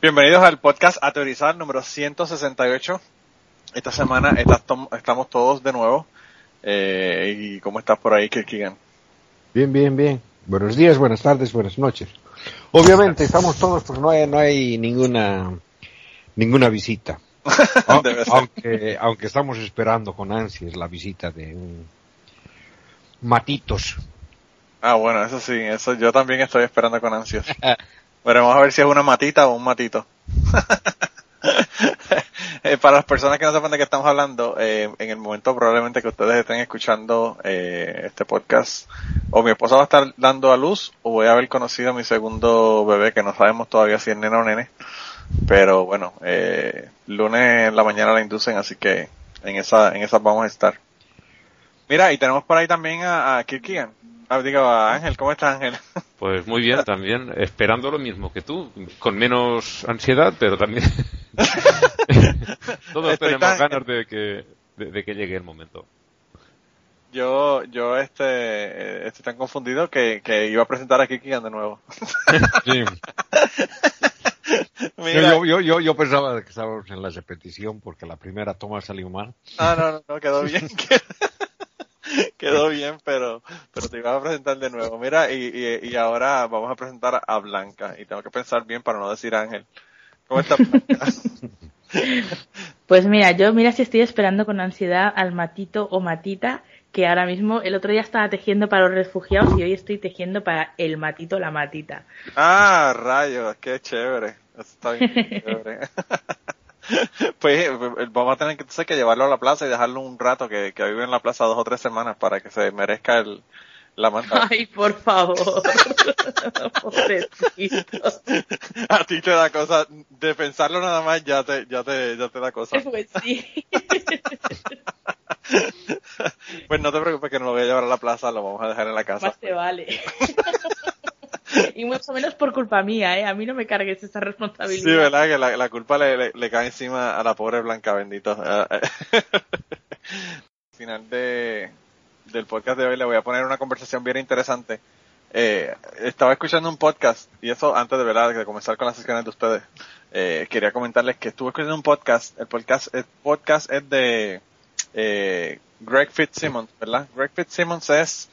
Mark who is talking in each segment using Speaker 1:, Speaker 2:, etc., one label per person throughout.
Speaker 1: Bienvenidos al podcast A Teorizar número 168. Esta semana estamos todos de nuevo. Eh, ¿Y cómo estás por ahí, Kirkigan?
Speaker 2: Bien, bien, bien. Buenos días, buenas tardes, buenas noches. Obviamente estamos todos porque no hay, no hay ninguna ninguna visita. aunque, aunque estamos esperando con ansias la visita de un Matitos.
Speaker 1: Ah, bueno, eso sí, eso yo también estoy esperando con ansias. Veremos a ver si es una matita o un matito. Eh, para las personas que no sepan de qué estamos hablando, eh, en el momento probablemente que ustedes estén escuchando eh, este podcast, o mi esposa va a estar dando a luz, o voy a haber conocido a mi segundo bebé, que no sabemos todavía si es nena o nene. Pero bueno, lunes en la mañana la inducen, así que en esa, en esas vamos a estar. Mira, y tenemos por ahí también a, a. Ah, digo, Ángel, ¿cómo estás Ángel?
Speaker 3: Pues muy bien, también, esperando lo mismo que tú, con menos ansiedad, pero también todos tenemos ganas de que, de, que llegue el momento.
Speaker 1: Yo, yo este, estoy tan confundido que, que iba a presentar a Kikian de nuevo. sí.
Speaker 2: Yo, yo, yo, yo, pensaba que estábamos en la repetición porque la primera toma salió mal.
Speaker 1: Ah, no, no, no quedó bien. quedó bien, pero, pero te iba a presentar de nuevo. Mira, y, y, y, ahora vamos a presentar a Blanca. Y tengo que pensar bien para no decir Ángel. ¿Cómo estás, Blanca?
Speaker 4: Pues mira, yo mira si estoy esperando con ansiedad al matito o matita, que ahora mismo el otro día estaba tejiendo para los refugiados y hoy estoy tejiendo para el matito o la matita.
Speaker 1: Ah, rayos, qué chévere. Está bien chévere. pues vamos a tener que, entonces, que llevarlo a la plaza y dejarlo un rato que, que vive en la plaza dos o tres semanas para que se merezca el, la manta.
Speaker 4: Ay, por favor.
Speaker 1: A ti te da cosa, de pensarlo nada más ya te, ya te, ya te da cosa.
Speaker 4: Pues sí.
Speaker 1: pues no te preocupes que no lo voy a llevar a la plaza, lo vamos a dejar en la casa.
Speaker 4: Más te vale. Y mucho menos por culpa mía, ¿eh? A mí no me cargues esa responsabilidad.
Speaker 1: Sí, ¿verdad? Que la, culpa le, cae encima a la pobre Blanca, bendito. Final de, del podcast de hoy le voy a poner una conversación bien interesante. Eh, estaba escuchando un podcast, y eso antes de, verdad, de comenzar con las sesiones de ustedes, eh, quería comentarles que estuve escuchando un podcast, el podcast, el podcast es de eh, Greg Fitzsimmons, ¿verdad? Greg Fitzsimmons es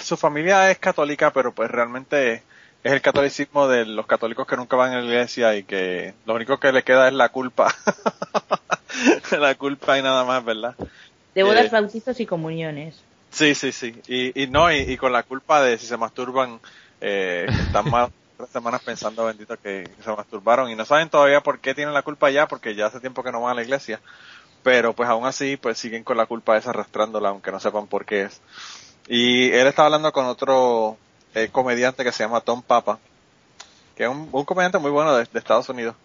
Speaker 1: su familia es católica, pero pues realmente es el catolicismo de los católicos que nunca van a la iglesia y que lo único que le queda es la culpa. la culpa y nada más, ¿verdad?
Speaker 4: De bodas, eh, bautizos y comuniones.
Speaker 1: Sí, sí, sí. Y, y no, y, con la culpa de si se masturban, eh, están más tres semanas pensando, bendito, que, se masturbaron y no saben todavía por qué tienen la culpa ya, porque ya hace tiempo que no van a la iglesia. Pero pues aún así, pues siguen con la culpa esa arrastrándola, aunque no sepan por qué es. Y él estaba hablando con otro eh, comediante que se llama Tom Papa, que es un, comediante muy bueno de, Estados Unidos.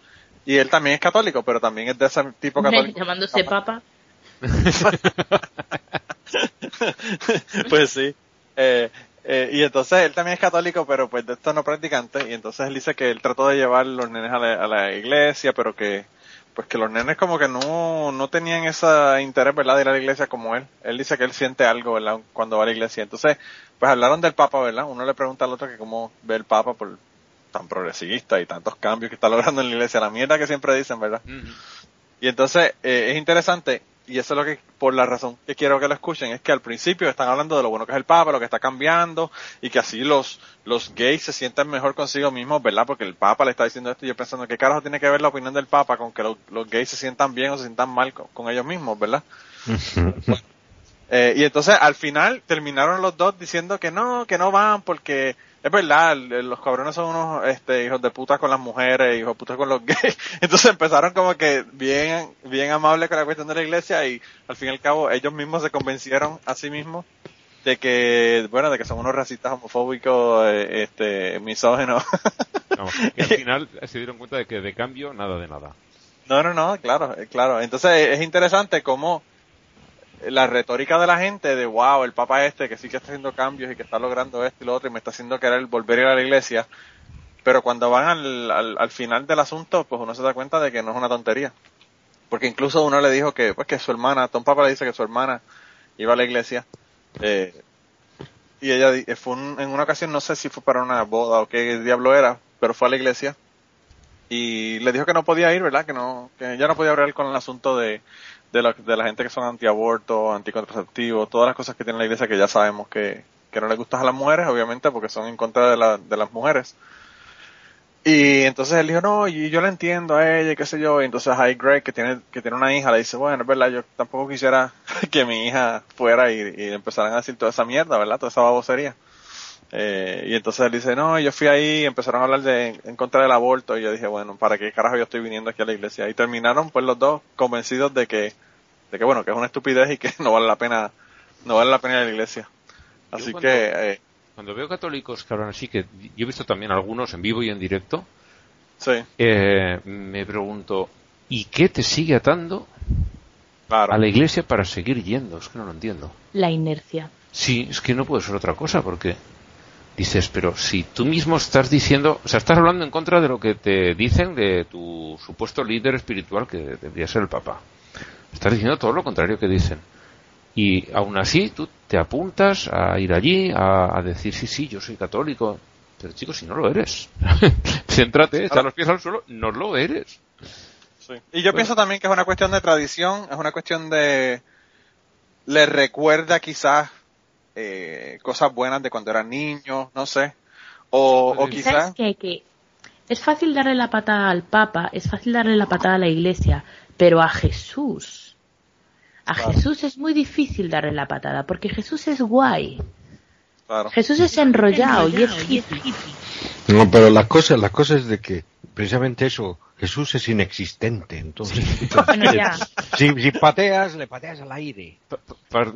Speaker 1: Y él también es católico, pero también es de ese tipo católico.
Speaker 4: Llamándose Papa.
Speaker 1: pues sí. Eh, eh, y entonces él también es católico, pero pues de esto no practicante. Y entonces él dice que él trató de llevar los nenes a la, iglesia, pero que pues que los nenes como que no, no tenían ese interés, ¿verdad? De ir a la iglesia como él. Él dice que él siente algo, ¿verdad? Cuando va a la iglesia. Entonces, pues hablaron del Papa, ¿verdad? Uno le pregunta al otro que cómo ve el Papa por tan progresista y tantos cambios que está logrando en la iglesia. La mierda que siempre dicen, ¿verdad? Y entonces, eh, es interesante y eso es lo que, por la razón que quiero que lo escuchen, es que al principio están hablando de lo bueno que es el Papa, lo que está cambiando, y que así los, los gays se sienten mejor consigo mismos, ¿verdad? Porque el Papa le está diciendo esto y yo pensando, ¿qué carajo tiene que ver la opinión del Papa con que los, gays se sientan bien o se sientan mal con, ellos mismos, ¿verdad? eh, y entonces al final terminaron los dos diciendo que no, que no van porque es verdad, los cabrones son unos este, hijos de puta con las mujeres, hijos de puta con los gays. Entonces empezaron como que bien, bien amables con la cuestión de la iglesia y al fin y al cabo ellos mismos se convencieron a sí mismos de que, bueno, de que son unos racistas homofóbicos, eh, este, misógenos.
Speaker 3: y al final se dieron cuenta de que de cambio nada de nada.
Speaker 1: No, no, no, claro, eh, claro. Entonces es interesante cómo la retórica de la gente de wow, el Papa este que sí que está haciendo cambios y que está logrando esto y lo otro y me está haciendo querer volver a ir a la iglesia, pero cuando van al, al, final del asunto, pues uno se da cuenta de que no es una tontería. Porque incluso uno le dijo que, pues que su hermana, Tom Papa le dice que su hermana iba a la iglesia, eh, y ella fue en una ocasión, no sé si fue para una boda o qué diablo era, pero fue a la iglesia y le dijo que no podía ir, ¿verdad? Que no, que ya no podía hablar con el asunto de, de la, de la gente que son antiaborto, anticontraceptivos, todas las cosas que tiene la iglesia que ya sabemos que, que no le gustan a las mujeres, obviamente, porque son en contra de, la, de las mujeres. Y entonces él dijo, no, y yo le entiendo a ella, qué sé yo, y entonces hay Greg, que tiene, que tiene una hija, le dice, bueno, es verdad, yo tampoco quisiera que mi hija fuera y, y empezaran a decir toda esa mierda, ¿verdad? Toda esa babosería. Eh, y entonces él dice, no, yo fui ahí, empezaron a hablar de, en contra del aborto, y yo dije, bueno, ¿para qué carajo yo estoy viniendo aquí a la iglesia? Y terminaron pues los dos convencidos de que, de que bueno, que es una estupidez y que no vale la pena, no vale la pena ir a la iglesia. Así que... Eh,
Speaker 3: cuando veo católicos que hablan así, que yo he visto también algunos en vivo y en directo,
Speaker 1: sí.
Speaker 3: eh, me pregunto, ¿y qué te sigue atando a la iglesia para seguir yendo? Es que no lo entiendo.
Speaker 4: La inercia.
Speaker 3: Sí, es que no puede ser otra cosa, porque dices, pero si tú mismo estás diciendo, o sea, estás hablando en contra de lo que te dicen de tu supuesto líder espiritual que debería ser el Papa. Estás diciendo todo lo contrario que dicen. Y aún así tú te apuntas a ir allí, a, decir, sí, sí, yo soy católico. Pero chicos, si no lo eres, céntrate, echa los pies al suelo, no lo eres.
Speaker 1: Y yo pienso también que es una cuestión de tradición, es una cuestión de... Le recuerda quizás eh, cosas buenas de cuando eran niños, no sé. O, o quizás...
Speaker 4: Que, es fácil darle la patada al Papa, es fácil darle la patada a la Iglesia, pero a Jesús, a Jesús es muy difícil darle la patada, porque Jesús es guay. Jesús es enrollado, y es hippie.
Speaker 2: No, pero la cosa, la cosa es de que precisamente eso, Jesús es inexistente, entonces. Si, pateas, le pateas al aire.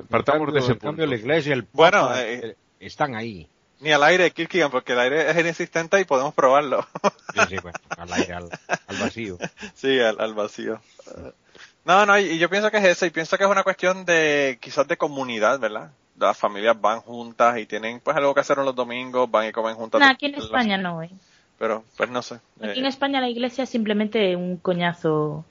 Speaker 3: Partamos de ese
Speaker 2: cambio la iglesia, el bueno, eh, están ahí.
Speaker 1: Ni al aire, Kirkigan, porque el aire es inexistente y podemos probarlo.
Speaker 2: Sí, sí, bueno, al aire, al, vacío.
Speaker 1: Sí, al, vacío. No, no, y yo pienso que es eso, y pienso que es una cuestión de, quizás de comunidad, ¿verdad? Las familias van juntas y tienen pues algo que hacer en los domingos, van y comen juntas.
Speaker 4: No, aquí en España no, ¿eh?
Speaker 1: pero pues no sé.
Speaker 4: Aquí en eh, España la iglesia es simplemente un coñazo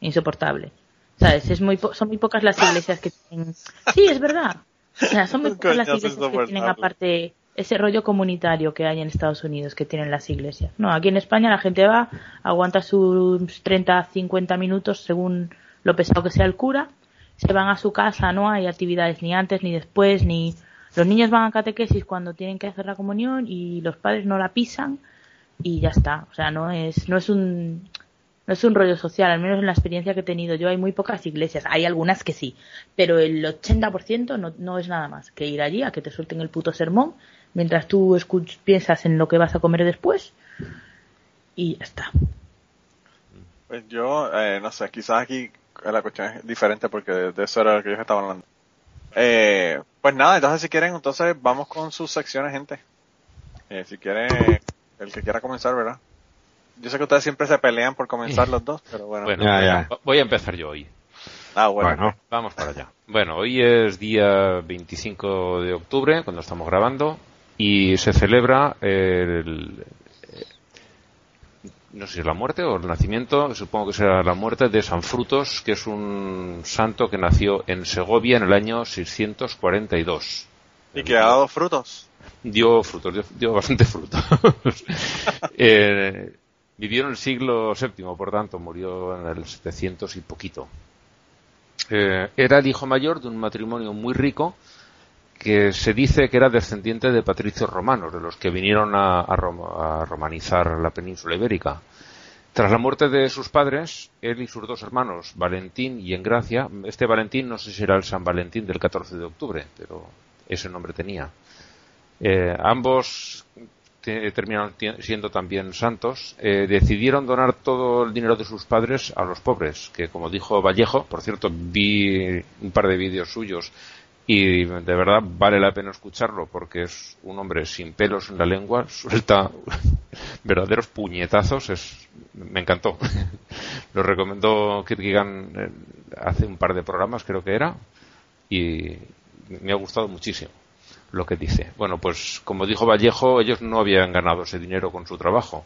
Speaker 4: insoportable. ¿Sabes? Es muy son muy pocas las iglesias que tienen. Sí, es verdad. O sea, son muy pocas las iglesias que tienen aparte ese rollo comunitario que hay en Estados Unidos que tienen las iglesias. No, aquí en España la gente va, aguanta sus 30, 50 minutos según lo pesado que sea el cura, se van a su casa, no hay actividades ni antes ni después, ni los niños van a catequesis cuando tienen que hacer la comunión y los padres no la pisan y ya está. O sea, no es, no es un, no es un rollo social, al menos en la experiencia que he tenido yo hay muy pocas iglesias, hay algunas que sí, pero el 80% no, no es nada más que ir allí a que te suelten el puto sermón mientras tú piensas en lo que vas a comer después y ya está.
Speaker 1: Pues yo, eh, no sé, quizás aquí la cuestión es diferente porque de, eso era lo que ellos estaban hablando. Eh, pues nada, entonces si quieren, entonces vamos con sus secciones, gente. Eh, si quieren el que quiera comenzar, ¿verdad? Yo sé que ustedes siempre se pelean por comenzar los dos, pero bueno.
Speaker 3: voy a empezar yo hoy.
Speaker 1: Ah, bueno.
Speaker 3: Vamos para allá. Bueno, hoy es día 25 de octubre, cuando estamos grabando, y se celebra el, no sé si es la muerte o el nacimiento, supongo que será la muerte de San Frutos, que es un santo que nació en Segovia en el año 642.
Speaker 1: ¿Y que ha dado frutos?
Speaker 3: Dio frutos, dio, bastante frutos. eh, vivió en el siglo VII, por tanto, murió en el 700 y poquito. Eh, era el hijo mayor de un matrimonio muy rico que se dice que era descendiente de patricios romanos, de los que vinieron a, romanizar la península ibérica. Tras la muerte de sus padres, él y sus dos hermanos, Valentín y Engracia, este Valentín no sé si era el San Valentín del 14 de octubre, pero ese nombre tenía. Eh, ambos terminaron siendo también santos, eh, decidieron donar todo el dinero de sus padres a los pobres, que como dijo Vallejo, por cierto, vi un par de vídeos suyos y de verdad vale la pena escucharlo porque es un hombre sin pelos en la lengua, suelta verdaderos puñetazos, es, me encantó. Lo recomendó Kierkegaard eh, hace un par de programas, creo que era, y me ha gustado muchísimo lo que dice. Bueno, pues como dijo Vallejo, ellos no habían ganado ese dinero con su trabajo.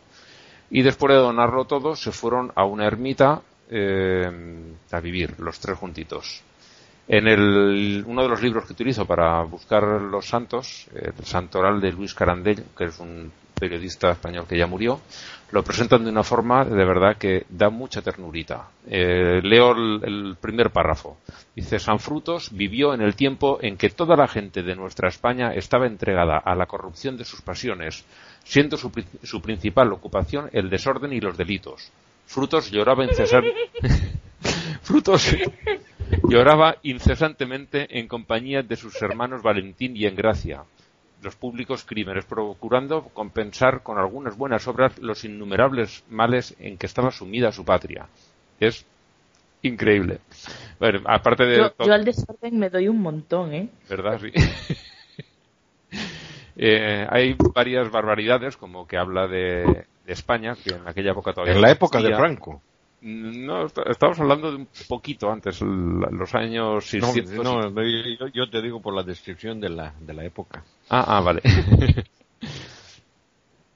Speaker 3: Y después de donarlo todo, se fueron a una ermita eh, a vivir, los tres juntitos. En el, uno de los libros que utilizo para buscar los santos, el Santoral de Luis Carandel, que es un periodista español que ya murió, lo presentan de una forma de verdad que da mucha ternurita. Eh, leo el, primer párrafo. Dice, San Frutos vivió en el tiempo en que toda la gente de nuestra España estaba entregada a la corrupción de sus pasiones, siendo su, su principal ocupación el desorden y los delitos. Frutos lloraba incesar... Frutos Lloraba incesantemente en compañía de sus hermanos Valentín y Engracia, los públicos crímenes, procurando compensar con algunas buenas obras los innumerables males en que estaba sumida su patria. Es increíble. Bueno, aparte de
Speaker 4: yo, al desorden me doy un montón, ¿eh?
Speaker 3: ¿Verdad? Sí. Eh, hay varias barbaridades, como que habla de, España, que en aquella época todavía.
Speaker 2: En la época de Franco.
Speaker 3: No, estamos hablando de un poquito antes, los años 600.
Speaker 2: No, yo, te digo por la descripción de la, de la época.
Speaker 3: Ah, ah vale.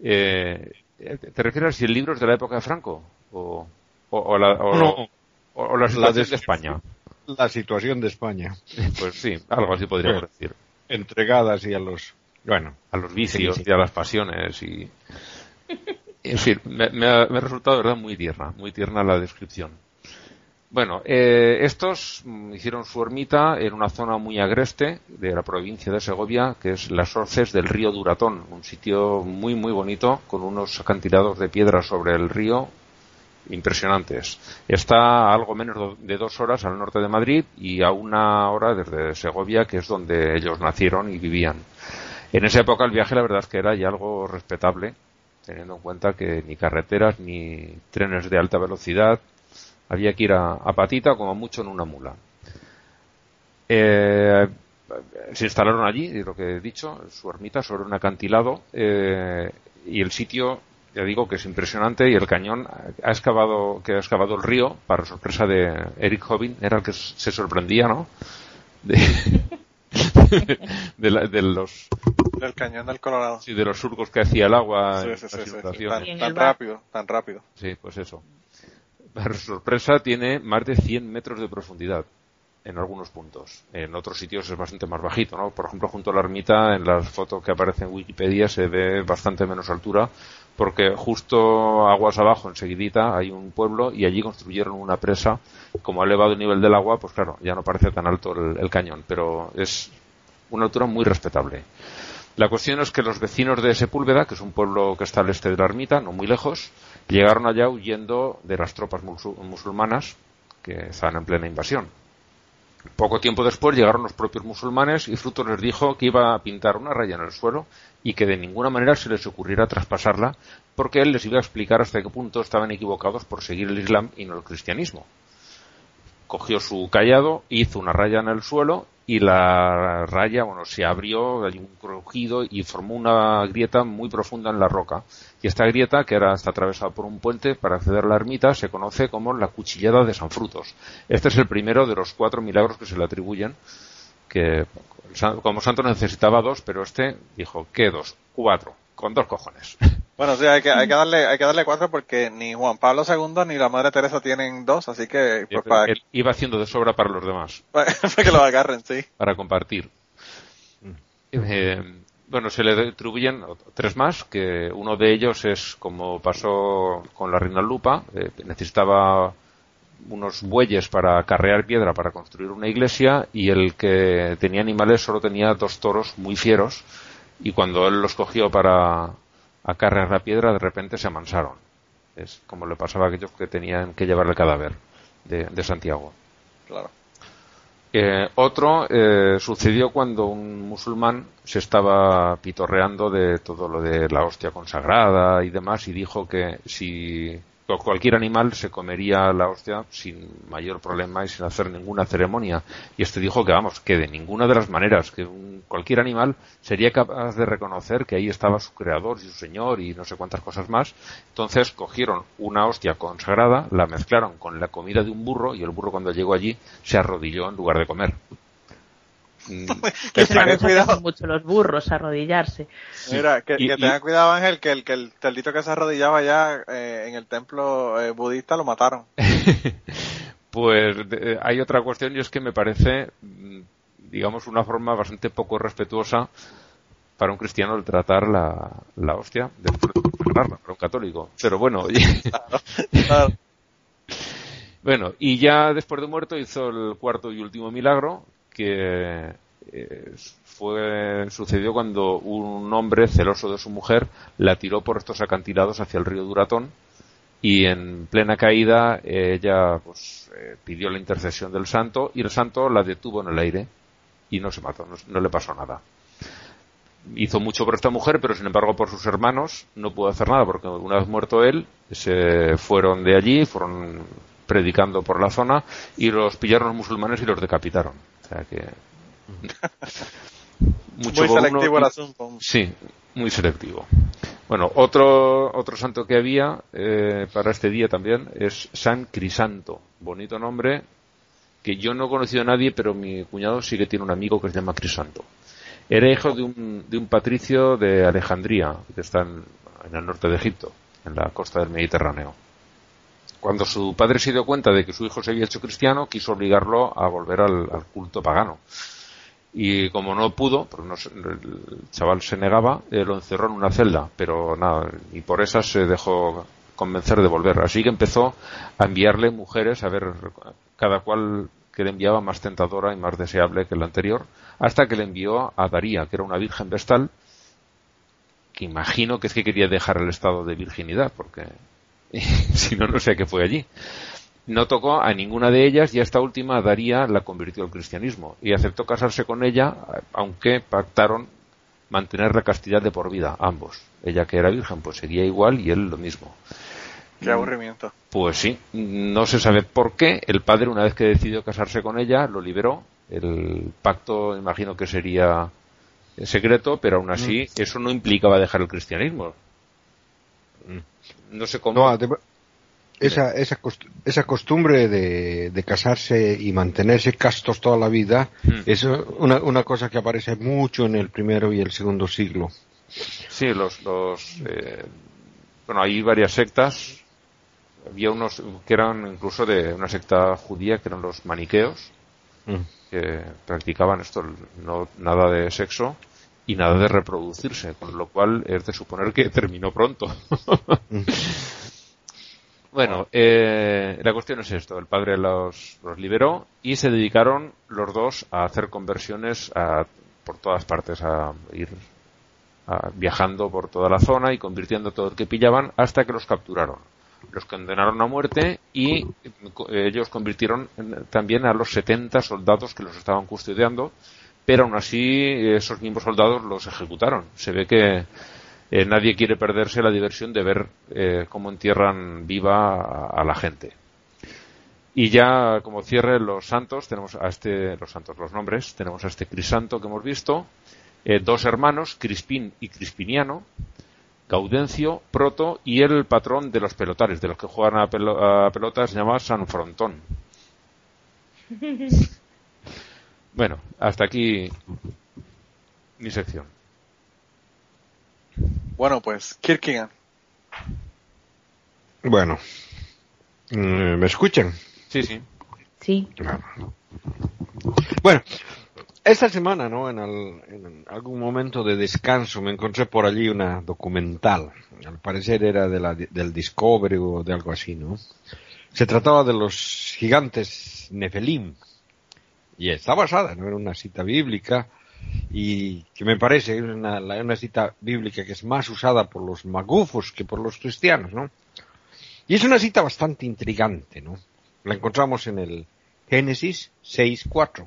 Speaker 3: eh, ¿Te refieres a si el libro es de la época de Franco? ¿O, o, la, o, la situación de España?
Speaker 2: La situación de España.
Speaker 3: Pues sí, algo así podríamos decir.
Speaker 2: Entregadas y a los, bueno,
Speaker 3: a los vicios y a las pasiones y en fin, me, ha, resultado de verdad muy tierna, muy tierna la descripción. Bueno, eh, estos hicieron su ermita en una zona muy agreste de la provincia de Segovia, que es las Orces del río Duratón, un sitio muy muy bonito con unos acantilados de piedra sobre el río impresionantes. Está a algo menos de dos horas al norte de Madrid y a una hora desde Segovia, que es donde ellos nacieron y vivían. En esa época el viaje la verdad es que era ya algo respetable teniendo en cuenta que ni carreteras ni trenes de alta velocidad, había que ir a, patita como mucho en una mula. Eh, se instalaron allí, lo que he dicho, su ermita sobre un acantilado eh, y el sitio, ya digo que es impresionante y el cañón ha excavado, que ha excavado el río, para sorpresa de Eric Hobin, era el que se sorprendía, ¿no? De, de, los
Speaker 1: del cañón del Colorado.
Speaker 3: Sí, de los surcos que hacía el agua.
Speaker 1: Tan, rápido, tan rápido.
Speaker 3: Sí, pues eso. Para sorpresa tiene más de 100 metros de profundidad en algunos puntos. En otros sitios es bastante más bajito, ¿no? Por ejemplo, junto a la ermita, en las fotos que aparecen en Wikipedia se ve bastante menos altura, porque justo aguas abajo, enseguidita, hay un pueblo y allí construyeron una presa. Como ha elevado el nivel del agua, pues claro, ya no parece tan alto el, cañón, pero es una altura muy respetable. La cuestión es que los vecinos de Sepúlveda, que es un pueblo que está al este de la ermita, no muy lejos, llegaron allá huyendo de las tropas musulmanas que estaban en plena invasión. Poco tiempo después llegaron los propios musulmanes y Fruto les dijo que iba a pintar una raya en el suelo y que de ninguna manera se les ocurriera traspasarla porque él les iba a explicar hasta qué punto estaban equivocados por seguir el Islam y no el cristianismo. Cogió su callado, hizo una raya en el suelo y la raya, bueno, se abrió, hay un crujido y formó una grieta muy profunda en la roca. Y esta grieta, que ahora está atravesada por un puente para acceder a la ermita, se conoce como la cuchillada de San Frutos. Este es el primero de los cuatro milagros que se le atribuyen, que como santo necesitaba dos, pero este dijo, ¿qué dos? Cuatro, con dos cojones.
Speaker 1: Bueno, sí, hay que, hay que darle, hay que darle cuatro porque ni Juan Pablo II ni la Madre Teresa tienen dos, así que
Speaker 3: pues, para... iba haciendo de sobra para los demás.
Speaker 1: para que lo agarren, sí.
Speaker 3: Para compartir. Mm. Eh, bueno, se le atribuyen tres más, que uno de ellos es como pasó con la reina Lupa, eh, necesitaba unos bueyes para carrear piedra para construir una iglesia y el que tenía animales solo tenía dos toros muy fieros y cuando él los cogió para a cargar la piedra, de repente se amansaron. Es como le pasaba a aquellos que tenían que llevar el cadáver de, Santiago.
Speaker 1: Claro.
Speaker 3: Eh, otro eh, sucedió cuando un musulmán se estaba pitorreando de todo lo de la hostia consagrada y demás y dijo que si cualquier animal se comería la hostia sin mayor problema y sin hacer ninguna ceremonia. Y este dijo que, vamos, que de ninguna de las maneras, que cualquier animal sería capaz de reconocer que ahí estaba su creador y su señor y no sé cuántas cosas más. Entonces cogieron una hostia consagrada, la mezclaron con la comida de un burro y el burro cuando llegó allí se arrodilló en lugar de comer.
Speaker 4: Mm, que tengan cuidado mucho los burros arrodillarse.
Speaker 1: Mira, que, tengan cuidado Ángel, que el, que el cerdito que se arrodillaba ya eh, en el templo eh, budista lo mataron.
Speaker 3: pues hay otra cuestión y es que me parece, mm, digamos, una forma bastante poco respetuosa para un cristiano el tratar la, la hostia de para un católico. Pero bueno, bueno, y ya después de muerto hizo el cuarto y último milagro, que eh, fue sucedió cuando un hombre celoso de su mujer la tiró por estos acantilados hacia el río Duratón y en plena caída ella pues, eh, pidió la intercesión del santo y el santo la detuvo en el aire y no se mató, no, le pasó nada. Hizo mucho por esta mujer, pero sin embargo por sus hermanos no pudo hacer nada porque una vez muerto él se fueron de allí, fueron predicando por la zona y los pillaron los musulmanes y los decapitaron que.
Speaker 1: muy selectivo el asunto.
Speaker 3: Sí, muy selectivo. Bueno, otro, otro santo que había eh, para este día también es San Crisanto. Bonito nombre que yo no he conocido a nadie, pero mi cuñado sí que tiene un amigo que se llama Crisanto. Era hijo de un, de un patricio de Alejandría, que está en el norte de Egipto, en la costa del Mediterráneo. Cuando su padre se dio cuenta de que su hijo se había hecho cristiano, quiso obligarlo a volver al, culto pagano. Y como no pudo, porque el chaval se negaba, eh, lo encerró en una celda, pero nada, y por esa se dejó convencer de volver. Así que empezó a enviarle mujeres, a ver cada cual que le enviaba más tentadora y más deseable que la anterior, hasta que le envió a Daría, que era una virgen vestal, que imagino que es que quería dejar el estado de virginidad, porque si no, no sé qué fue allí. No tocó a ninguna de ellas y a esta última Daría la convirtió al cristianismo y aceptó casarse con ella, aunque pactaron mantener la castidad de por vida, ambos. Ella que era virgen, pues seguía igual y él lo mismo.
Speaker 1: Qué aburrimiento.
Speaker 3: Pues sí, no se sabe por qué. El padre, una vez que decidió casarse con ella, lo liberó. El pacto, imagino que sería secreto, pero aún así mm. eso no implicaba dejar el cristianismo. No sé cómo.
Speaker 2: esa, esa, esa costumbre de, casarse y mantenerse castos toda la vida hmm. es una, una, cosa que aparece mucho en el primero y el segundo siglo.
Speaker 3: Sí, los, los eh, bueno, hay varias sectas. Había unos que eran incluso de una secta judía que eran los maniqueos, hmm. que practicaban esto, no nada de sexo y nada de reproducirse, con lo cual es de suponer que terminó pronto. bueno, eh, la cuestión es esto, el padre los, los, liberó y se dedicaron los dos a hacer conversiones por todas partes, a ir viajando por toda la zona y convirtiendo todo el que pillaban hasta que los capturaron. Los condenaron a muerte y ellos convirtieron también a los 70 soldados que los estaban custodiando pero aún así esos mismos soldados los ejecutaron. Se ve que eh, nadie quiere perderse la diversión de ver eh, cómo entierran viva a, la gente. Y ya como cierre los santos, tenemos a este, los santos, los nombres, tenemos a este Crisanto que hemos visto, eh, dos hermanos, Crispín y Crispiniano, Gaudencio, Proto y el patrón de los pelotares, de los que juegan a, a pelotas, se llama San Frontón. Bueno, hasta aquí mi sección.
Speaker 1: Bueno, pues Kierkegaard.
Speaker 2: Bueno, mm, ¿me escuchan?
Speaker 3: Sí, sí.
Speaker 4: Sí.
Speaker 2: Bueno, esta semana, ¿no? En, algún momento de descanso me encontré por allí una documental. Al parecer era de la, del Discovery o de algo así, ¿no? Se trataba de los gigantes Nefelim. Y está basada, ¿no? En una cita bíblica y que me parece una, una cita bíblica que es más usada por los magufos que por los cristianos, ¿no? Y es una cita bastante intrigante, ¿no? La encontramos en el Génesis 6.4.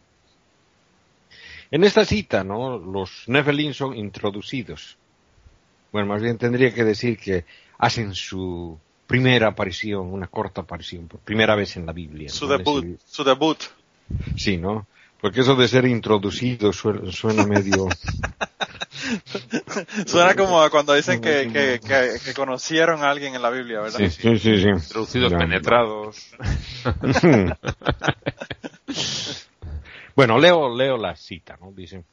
Speaker 2: En esta cita, ¿no? Los Nephilim son introducidos. Bueno, más bien tendría que decir que hacen su primera aparición, una corta aparición, por primera vez en la Biblia.
Speaker 1: Su debut, su debut.
Speaker 2: Sí, ¿no? Porque eso de ser introducido suena, medio...
Speaker 1: suena como cuando dicen que, que, que, conocieron a alguien en la Biblia, ¿verdad?
Speaker 2: Sí, sí, sí. sí.
Speaker 3: Introducidos, penetrados.
Speaker 2: bueno, leo, leo la cita, ¿no? Dice,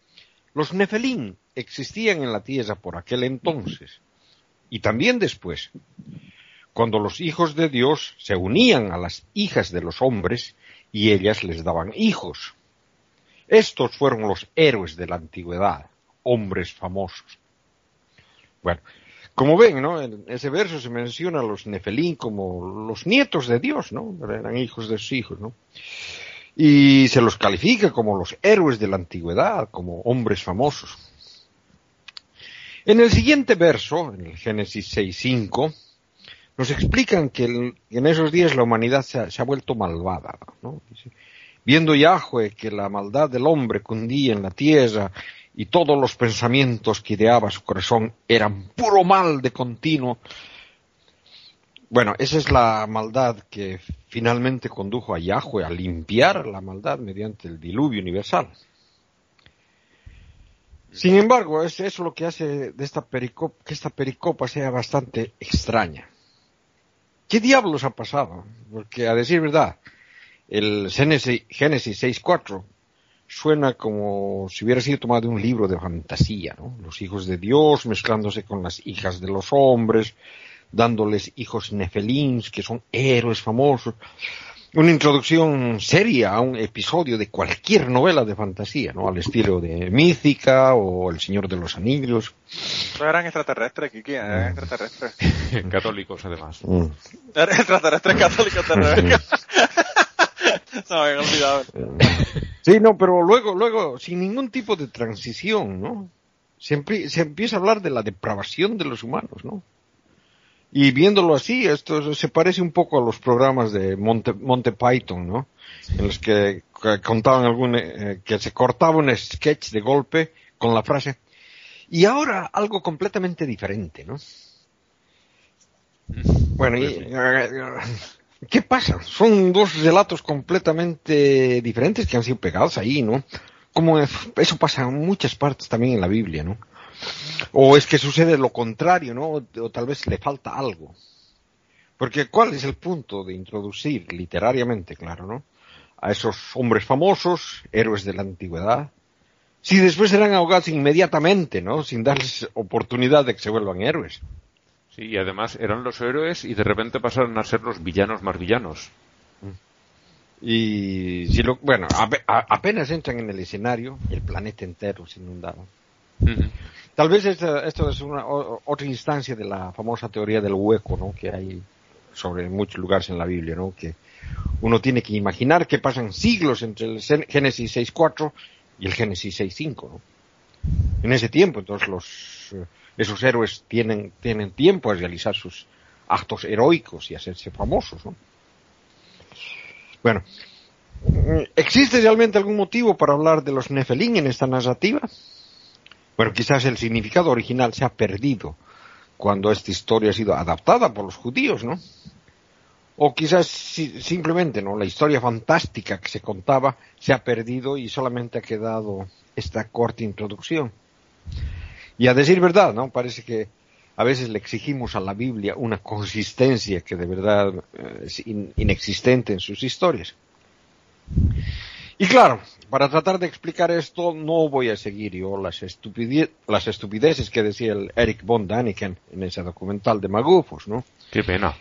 Speaker 2: los Nefelín existían en la tierra por aquel entonces y también después, cuando los hijos de Dios se unían a las hijas de los hombres y ellas les daban hijos. Estos fueron los héroes de la antigüedad, hombres famosos. Bueno, como ven, ¿no? En ese verso se menciona a los Nefelín como los nietos de Dios, ¿no? Eran hijos de sus hijos, ¿no? Y se los califica como los héroes de la antigüedad, como hombres famosos. En el siguiente verso, en el Génesis 6.5, nos explican que en esos días la humanidad se ha, vuelto malvada, ¿no? Viendo Yahweh que la maldad del hombre cundía en la tierra y todos los pensamientos que ideaba su corazón eran puro mal de continuo. Bueno, esa es la maldad que finalmente condujo a Yahweh a limpiar la maldad mediante el diluvio universal. Sin embargo, es eso lo que hace de esta pericopa, que esta pericopa sea bastante extraña. ¿Qué diablos ha pasado? Porque a decir verdad, el Génesis, 6.4 suena como si hubiera sido tomado de un libro de fantasía, ¿no? Los hijos de Dios mezclándose con las hijas de los hombres, dándoles hijos nefelins, que son héroes famosos. Una introducción seria a un episodio de cualquier novela de fantasía, ¿no? Al estilo de Mítica o El Señor de los Anillos.
Speaker 1: eran extraterrestres, Kiki, eran extraterrestres.
Speaker 3: católicos, además. Mm.
Speaker 1: Eran extraterrestres católicos
Speaker 2: Sí, no, pero luego, luego, sin ningún tipo de transición, ¿no? Se, se empieza a hablar de la depravación de los humanos, ¿no? Y viéndolo así, esto se parece un poco a los programas de Monte, Monte Python, ¿no? En los que, contaban algún, eh, que se cortaba un sketch de golpe con la frase, y ahora algo completamente diferente, ¿no? Bueno, y, pues ¿Qué pasa? Son dos relatos completamente diferentes que han sido pegados ahí, ¿no? Como eso pasa en muchas partes también en la Biblia, ¿no? O es que sucede lo contrario, ¿no? O, tal vez le falta algo. Porque ¿cuál es el punto de introducir literariamente, claro, ¿no? A esos hombres famosos, héroes de la antigüedad, si después serán ahogados inmediatamente, ¿no? Sin darles oportunidad de que se vuelvan héroes.
Speaker 3: Sí, y además eran los héroes y de repente pasaron a ser los villanos más villanos.
Speaker 2: Y si lo, bueno, apenas entran en el escenario, el planeta entero se inundaba. Tal vez esto, es una otra instancia de la famosa teoría del hueco, ¿no? Que hay sobre muchos lugares en la Biblia, ¿no? Que uno tiene que imaginar que pasan siglos entre el Génesis 6.4 y el Génesis 6.5, ¿no? En ese tiempo, entonces los eh, esos héroes tienen, tienen tiempo a realizar sus actos heroicos y hacerse famosos, ¿no? Bueno, ¿existe realmente algún motivo para hablar de los Nefelín en esta narrativa? Bueno, quizás el significado original se ha perdido cuando esta historia ha sido adaptada por los judíos, ¿no? O quizás simplemente, ¿no? La historia fantástica que se contaba se ha perdido y solamente ha quedado esta corta introducción. Y a decir verdad, ¿no? Parece que a veces le exigimos a la Biblia una consistencia que de verdad eh, es inexistente en sus historias. Y claro, para tratar de explicar esto no voy a seguir yo las, las estupideces que decía el Eric von Daniken en ese documental de Magufos, ¿no?
Speaker 3: Qué pena.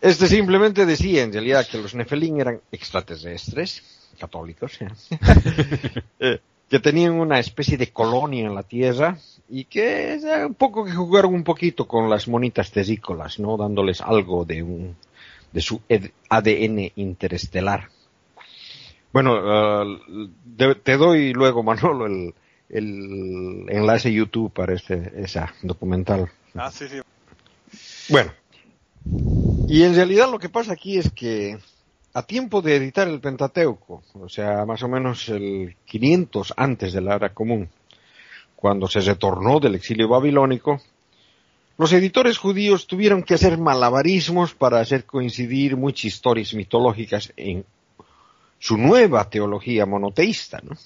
Speaker 2: este simplemente decía en realidad que los Nefelín eran extraterrestres, católicos, ¿eh? que tenían una especie de colonia en la Tierra y que un poco que jugaron un poquito con las monitas tesícolas, ¿no? Dándoles algo de un de su ADN interestelar. Bueno, uh, te doy luego, Manolo, el, el enlace YouTube para este, esa documental.
Speaker 1: Ah, sí, sí.
Speaker 2: Bueno, y en realidad lo que pasa aquí es que a tiempo de editar el Pentateuco, o sea, más o menos el 500 antes de la era común, cuando se retornó del exilio babilónico, los editores judíos tuvieron que hacer malabarismos para hacer coincidir muchas historias mitológicas en su nueva teología monoteísta, ¿no?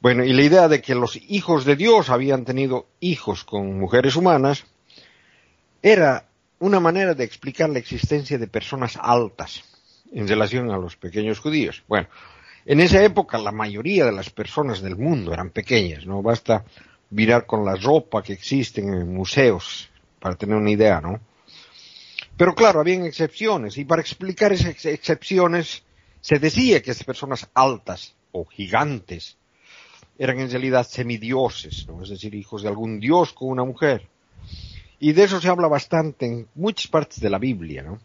Speaker 2: Bueno, y la idea de que los hijos de Dios habían tenido hijos con mujeres humanas era una manera de explicar la existencia de personas altas en relación a los pequeños judíos. Bueno, en esa época la mayoría de las personas del mundo eran pequeñas, no basta mirar con la ropa que existen en museos para tener una idea, ¿no? Pero claro, habían excepciones y para explicar esas excepciones se decía que esas personas altas o gigantes eran en realidad semidioses, ¿no? es decir, hijos de algún dios con una mujer. Y de eso se habla bastante en muchas partes de la Biblia, ¿no?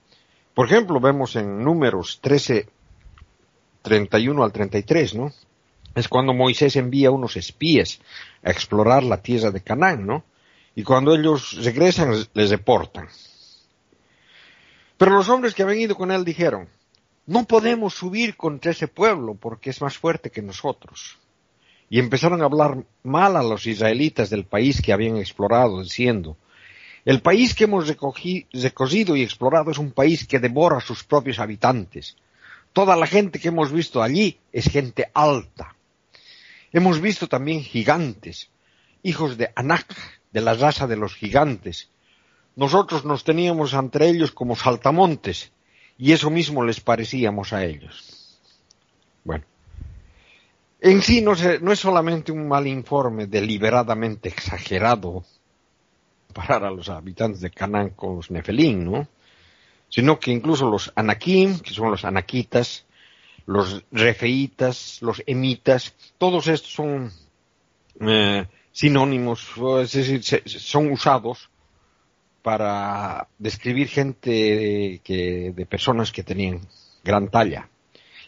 Speaker 2: Por ejemplo, vemos en Números 13, 31 al 33, ¿no? Es cuando Moisés envía unos espías a explorar la tierra de Canaán, ¿no? Y cuando ellos regresan les deportan. Pero los hombres que habían ido con él dijeron, no podemos subir contra ese pueblo porque es más fuerte que nosotros. Y empezaron a hablar mal a los israelitas del país que habían explorado, diciendo, el país que hemos recogido y explorado es un país que devora a sus propios habitantes. Toda la gente que hemos visto allí es gente alta. Hemos visto también gigantes, hijos de Anak, de la raza de los gigantes, nosotros nos teníamos entre ellos como saltamontes y eso mismo les parecíamos a ellos. Bueno, en sí no, es solamente un mal informe deliberadamente exagerado parar a los habitantes de Canaán con los Nefelín, ¿no? Sino que incluso los Anakim, que son los Anaquitas, los Refeitas, los Emitas, todos estos son eh, sinónimos, es decir, son usados para describir gente que, de personas que tenían gran talla.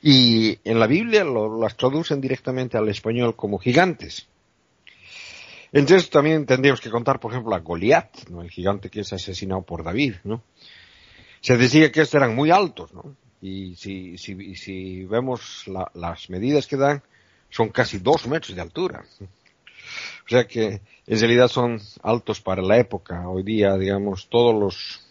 Speaker 2: Y en la Biblia lo, las traducen directamente al español como gigantes. Entonces también tendríamos que contar, por ejemplo, a Goliat, ¿no? el gigante que es asesinado por David. ¿no? Se decía que estos eran muy altos, ¿no? y si, si, si vemos las medidas que dan, son casi dos metros de altura. O sea que en realidad son altos para la época. Hoy día, digamos, todos los,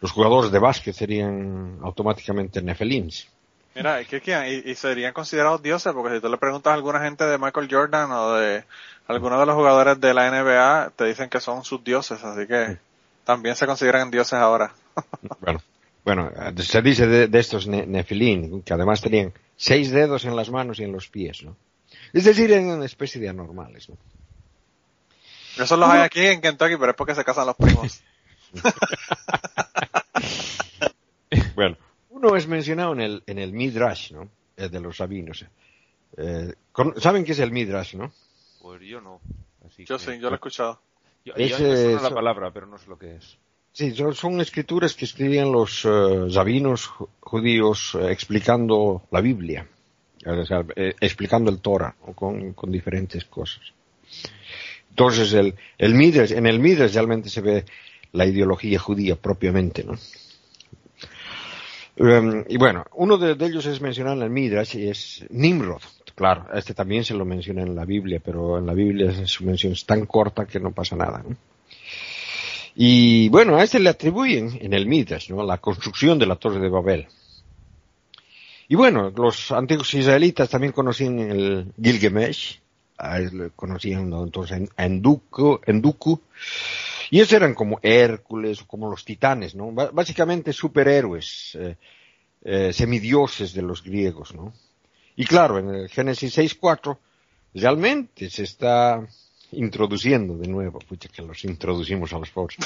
Speaker 2: los jugadores de básquet serían automáticamente nefelins.
Speaker 1: Mira, ¿qué, y, serían considerados dioses, porque si tú le preguntas a alguna gente de Michael Jordan o de algunos de los jugadores de la NBA, te dicen que son sus dioses, así que también se consideran dioses ahora.
Speaker 2: bueno, bueno, se dice de, estos nefilín, que además tenían seis dedos en las manos y en los pies, ¿no? Es decir, en una especie de anormales, ¿no?
Speaker 1: Eso los hay aquí en Kentucky, pero es porque se casan los primos.
Speaker 2: bueno, uno es mencionado en el, en el Midrash, ¿no? El de los sabinos. Eh, ¿Saben qué es el Midrash, no?
Speaker 3: Pues yo no.
Speaker 1: yo sí, yo lo he escuchado.
Speaker 3: Yo, yo la palabra, pero no sé lo que es.
Speaker 2: Sí, son, escrituras que escribían los sabinos eh, judíos eh, explicando la Biblia, explicando el Torah con, diferentes cosas. Entonces, el, el en el Midrash realmente se ve la ideología judía propiamente, ¿no? Em, y bueno, uno de, ellos es mencionado en el Midrash y es Nimrod. Claro, este también se lo menciona en la Biblia, pero en la Biblia su mención es tan corta que no pasa nada. ¿no? Y bueno, a este le atribuyen en el Midrash, ¿no? La construcción de la Torre de Babel. Y bueno, los antiguos israelitas también conocían el Gilgamesh, conocían entonces Enduku, Enduku, y esos eran como Hércules como los titanes, ¿no? básicamente superhéroes, eh, eh, semidioses de los griegos, ¿no? Y claro, en el Génesis 6.4 realmente se está introduciendo de nuevo, pucha que los introducimos a los pobres.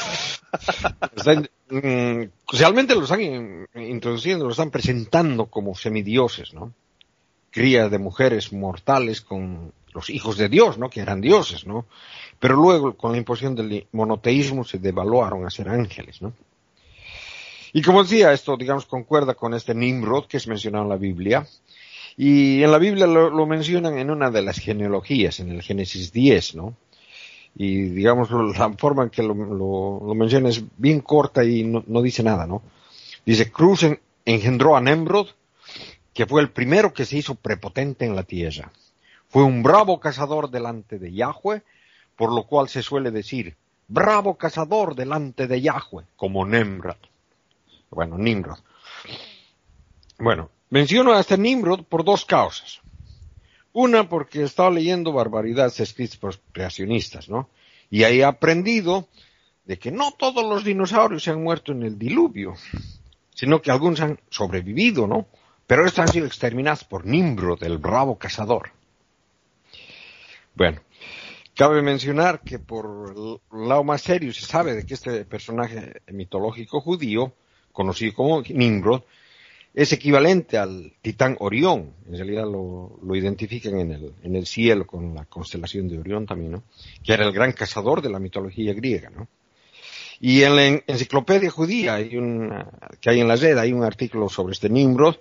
Speaker 2: Mm, realmente los están introduciendo, los están presentando como semidioses, ¿no? Cría de mujeres mortales con los hijos de Dios, ¿no? Que eran dioses, ¿no? Pero luego, con la imposición del monoteísmo, se devaluaron a ser ángeles, ¿no? Y como decía, esto, digamos, concuerda con este Nimrod que es mencionado en la Biblia. Y en la Biblia lo, mencionan en una de las genealogías, en el Génesis 10, ¿no? Y digamos, la forma en que lo, menciona es bien corta y no, no dice nada, ¿no? Dice, Cruz engendró a Nimrod, que fue el primero que se hizo prepotente en la tierra. Fue un bravo cazador delante de Yahweh, por lo cual se suele decir, bravo cazador delante de Yahweh, como Nimrod. Bueno, Nimrod. Bueno, menciono a este Nimrod por dos causas. Una, porque estaba leyendo barbaridades escritas por creacionistas, ¿no? Y ahí he aprendido de que no todos los dinosaurios se han muerto en el diluvio, sino que algunos han sobrevivido, ¿no? Pero estos han sido exterminados por Nimrod, el bravo cazador. Bueno, cabe mencionar que por el lado más serio se sabe de que este personaje mitológico judío, conocido como Nimrod, es equivalente al titán Orión. En realidad lo, identifican en el, en el, cielo con la constelación de Orión también, ¿no? Que era el gran cazador de la mitología griega, ¿no? Y en la enciclopedia judía hay un, que hay en la red, hay un artículo sobre este Nimrod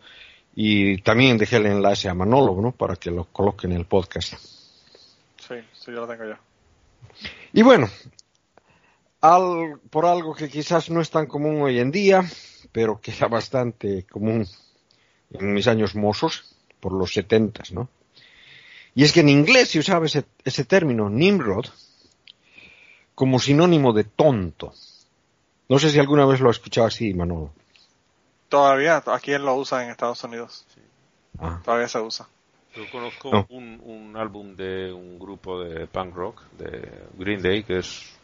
Speaker 2: y también dejé el enlace a Manolo, ¿no? Para que lo coloque en el podcast.
Speaker 1: Sí, sí, yo lo tengo ya.
Speaker 2: Y bueno, por algo que quizás no es tan común hoy en día, pero que era bastante común en mis años mozos, por los setentas, ¿no? Y es que en inglés se usaba ese, ese término, Nimrod, como sinónimo de tonto. No sé si alguna vez lo ha escuchado así, Manolo.
Speaker 1: Todavía, aquí él lo usa en Estados Unidos. Ah. Todavía se usa.
Speaker 3: Yo conozco un, álbum de un grupo de punk rock, de Green Day, que es,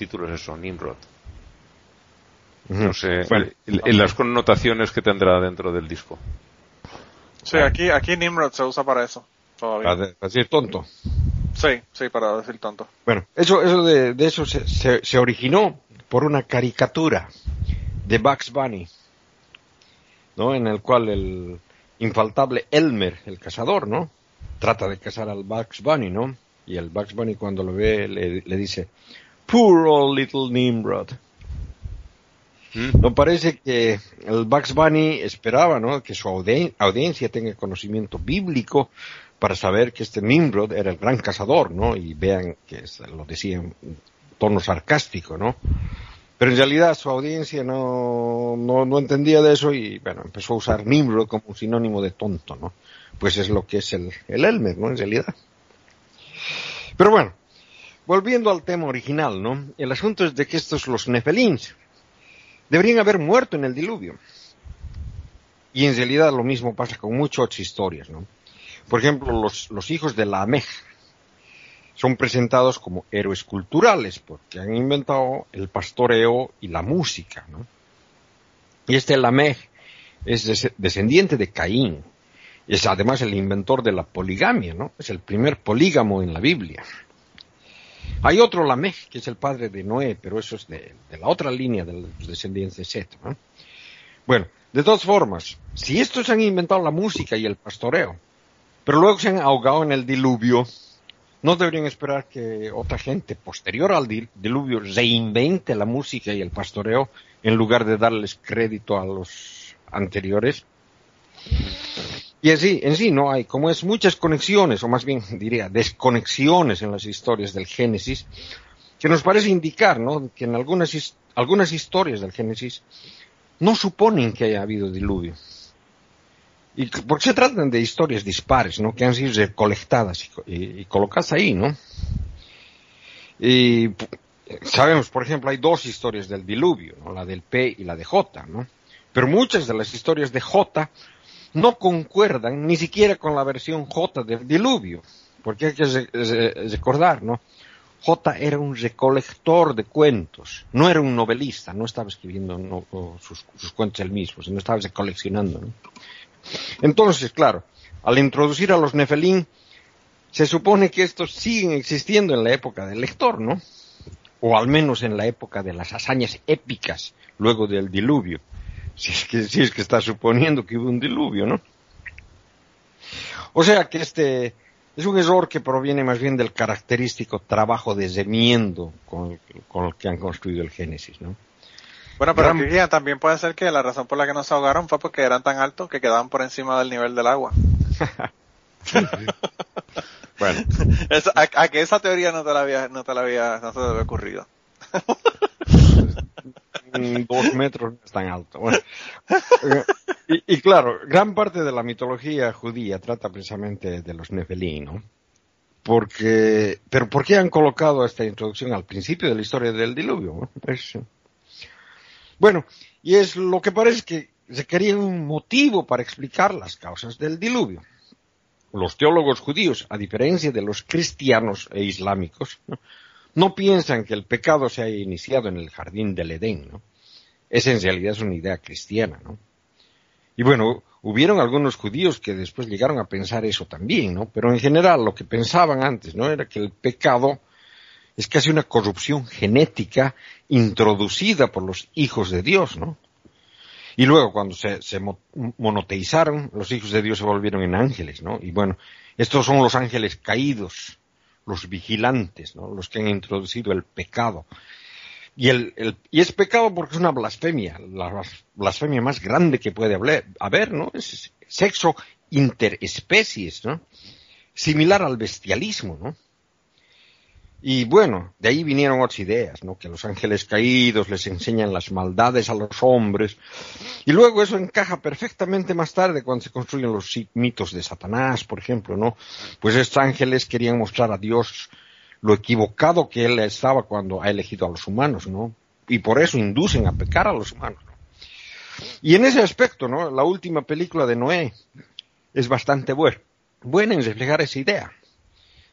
Speaker 3: título es eso, Nimrod. No sé, en, las connotaciones que tendrá dentro del disco.
Speaker 1: Sí, aquí, aquí Nimrod se usa para eso. Todavía.
Speaker 2: Para decir tonto.
Speaker 1: Sí, sí, para decir tonto.
Speaker 2: Bueno, eso, eso de, de eso se, se, se, originó por una caricatura de Bugs Bunny, ¿no? En el cual el, infaltable Elmer, el cazador, ¿no? Trata de cazar al Bugs Bunny, ¿no? Y el Bugs Bunny cuando lo ve le, dice, Poor old little Nimrod. ¿Mm? No parece que el Bugs Bunny esperaba, ¿no? Que su audiencia tenga conocimiento bíblico para saber que este Nimrod era el gran cazador, ¿no? Y vean que lo decía en tono sarcástico, ¿no? Pero en realidad su audiencia no, no, entendía de eso y, bueno, empezó a usar Nimrod como un sinónimo de tonto, ¿no? Pues es lo que es el, el Elmer, ¿no? En realidad. Pero bueno, volviendo al tema original, ¿no? El asunto es de que estos, los Nefelins, deberían haber muerto en el diluvio. Y en realidad lo mismo pasa con muchas historias, ¿no? Por ejemplo, los, hijos de la Amej, son presentados como héroes culturales porque han inventado el pastoreo y la música. ¿no? Y este Lamech es descendiente de Caín. Es además el inventor de la poligamia, ¿no? Es el primer polígamo en la Biblia. Hay otro Lamech, que es el padre de Noé, pero eso es de, la otra línea de los descendientes de Set. ¿no? Bueno, de todas formas, si estos han inventado la música y el pastoreo, pero luego se han ahogado en el diluvio, no deberían esperar que otra gente posterior al diluvio reinvente la música y el pastoreo en lugar de darles crédito a los anteriores. Y así, en sí, no hay, como es muchas conexiones, o más bien diría desconexiones en las historias del Génesis, que nos parece indicar, ¿no? Que en algunas, algunas historias del Génesis no suponen que haya habido diluvio. Y porque se tratan de historias dispares, ¿no? Que han sido recolectadas y, colocadas ahí, ¿no? Y sabemos, por ejemplo, hay dos historias del diluvio, ¿no? La del P y la de J, ¿no? Pero muchas de las historias de J no concuerdan ni siquiera con la versión J del diluvio. Porque hay que recordar, ¿no? J era un recolector de cuentos, no era un novelista, no estaba escribiendo sus, cuentos él mismo, sino estaba coleccionando. Entonces, claro, al introducir a los Nefelín, se supone que estos siguen existiendo en la época del lector, ¿no? O al menos en la época de las hazañas épicas, luego del diluvio. Si es que, si es que está suponiendo que hubo un diluvio, ¿no? O sea que este, es un error que proviene más bien del característico trabajo de semiendo con, el que han construido el Génesis, ¿no?
Speaker 1: Bueno, pero también puede ser que la razón por la que no se ahogaron fue porque eran tan altos que quedaban por encima del nivel del agua. bueno. a, que esa teoría no te la había, no te la había, no te había ocurrido.
Speaker 2: dos metros no es tan alto. Bueno, y, claro, gran parte de la mitología judía trata precisamente de los Nefelín, ¿no? Porque, pero ¿por qué han colocado esta introducción al principio de la historia del diluvio? bueno, y es lo que parece que se quería un motivo para explicar las causas del diluvio. Los teólogos judíos, a diferencia de los cristianos e islámicos, no piensan que el pecado se haya iniciado en el jardín del Edén, ¿no? Esa en realidad es una idea cristiana, ¿no? Y bueno, hubieron algunos judíos que después llegaron a pensar eso también, ¿no? Pero en general lo que pensaban antes, ¿no? Era que el pecado es casi una corrupción genética introducida por los hijos de Dios, ¿no? Y luego cuando se, se monoteizaron, los hijos de Dios se volvieron en ángeles, ¿no? Y bueno, estos son los ángeles caídos, los vigilantes, ¿no? Los que han introducido el pecado. Y, el, y es pecado porque es una blasfemia, la blasfemia más grande que puede haber, ¿no? Es sexo interespecies, ¿no? Similar al bestialismo, ¿no? Y bueno, de ahí vinieron otras ideas, ¿no? Que los ángeles caídos les enseñan las maldades a los hombres. Y luego eso encaja perfectamente más tarde cuando se construyen los mitos de Satanás, por ejemplo, ¿no? Pues estos ángeles querían mostrar a Dios lo equivocado que él estaba cuando ha elegido a los humanos, ¿no? Y por eso inducen a pecar a los humanos. Y en ese aspecto, ¿no? La última película de Noé es bastante buena, buena en reflejar esa idea.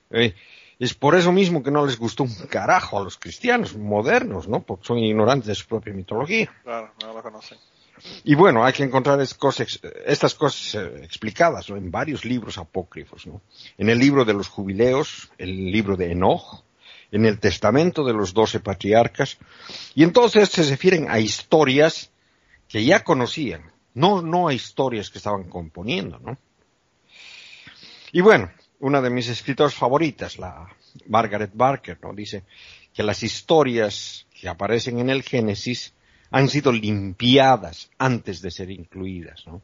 Speaker 2: Eh, es por eso mismo que no les gustó un carajo a los cristianos modernos, ¿no? Porque son ignorantes de su propia mitología.
Speaker 1: Claro, no lo conocen.
Speaker 2: Y bueno, hay que encontrar estas cosas eh, explicadas en varios libros apócrifos, ¿no? En el libro de los jubileos, el libro de Enoch, en el testamento de los doce patriarcas, y entonces se refieren a historias que ya conocían, no, no a historias que estaban componiendo, ¿no? Y bueno, una de mis escritoras favoritas, la Margaret Barker, ¿no? Dice que las historias que aparecen en el Génesis han sido limpiadas antes de ser incluidas. ¿no?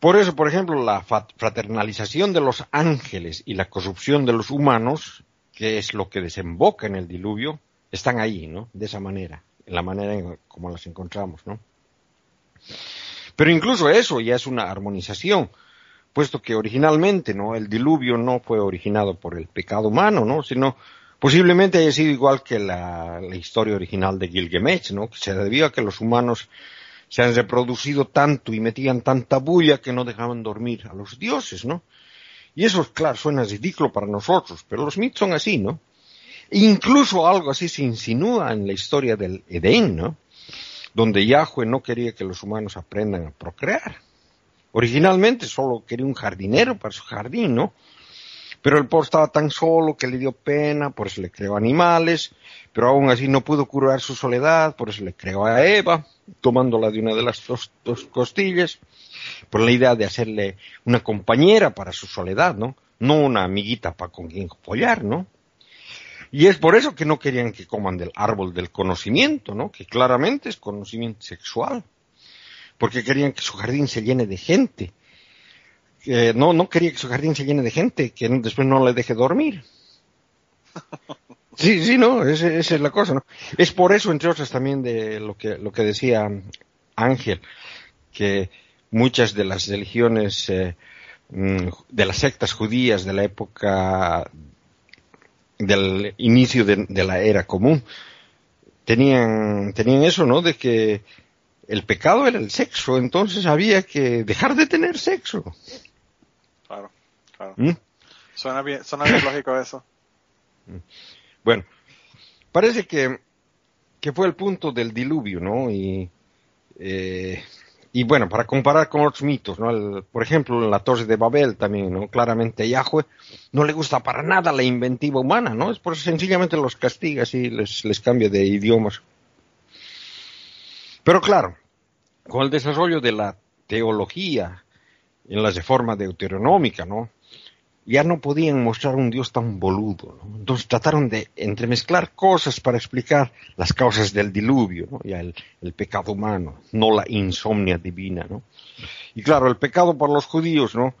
Speaker 2: Por eso, por ejemplo, la fraternalización de los ángeles y la corrupción de los humanos, que es lo que desemboca en el diluvio, están ahí, ¿no? De esa manera, en la manera en como las encontramos, ¿no? Pero incluso eso ya es una armonización, puesto que originalmente, ¿no? El diluvio no fue originado por el pecado humano, ¿no? Sino Posiblemente haya sido igual que la, historia original de Gilgamesh, ¿no? Que se debió a que los humanos se han reproducido tanto y metían tanta bulla que no dejaban dormir a los dioses, ¿no? Y eso, claro, suena ridículo para nosotros, pero los mitos son así, ¿no? E incluso algo así se insinúa en la historia del Edén, ¿no? Donde Yahweh no quería que los humanos aprendan a procrear. Originalmente solo quería un jardinero para su jardín, ¿no? Pero el pobre estaba tan solo que le dio pena, por eso le creó animales, pero aún así no pudo curar su soledad, por eso le creó a Eva, tomándola de una de las dos, costillas, por la idea de hacerle una compañera para su soledad, ¿no? No una amiguita para con quien apoyar, ¿no? Y es por eso que no querían que coman del árbol del conocimiento, ¿no? Que claramente es conocimiento sexual. Porque querían que su jardín se llene de gente no, no quería que su jardín se llene de gente, que después no le deje dormir. Sí, sí, no, esa, es la cosa, ¿no? Es por eso, entre otras, también de lo que, lo que decía Ángel, que muchas de las religiones eh, mm, de las sectas judías de la época del inicio de, de, la era común tenían, tenían eso, ¿no? De que el pecado era el sexo, entonces había que dejar de tener sexo.
Speaker 1: Claro, claro. ¿Mm? Suena bien, suena bien lógico eso.
Speaker 2: Bueno, parece que, que fue el punto del diluvio, ¿no? Y, eh, y bueno, para comparar con otros mitos, ¿no? por ejemplo, en la Torre de Babel también, ¿no? Claramente Yahweh no le gusta para nada la inventiva humana, ¿no? Es por eso sencillamente los castiga y les, les cambia de idiomas. Pero claro, con el desarrollo de la teología en la reforma deuteronómica, ¿no? Ya no podían mostrar un Dios tan boludo, ¿no? Entonces trataron de entremezclar cosas para explicar las causas del diluvio, ¿no? Ya el, pecado humano, no la insomnia divina, ¿no? Y claro, el pecado por los judíos, ¿no?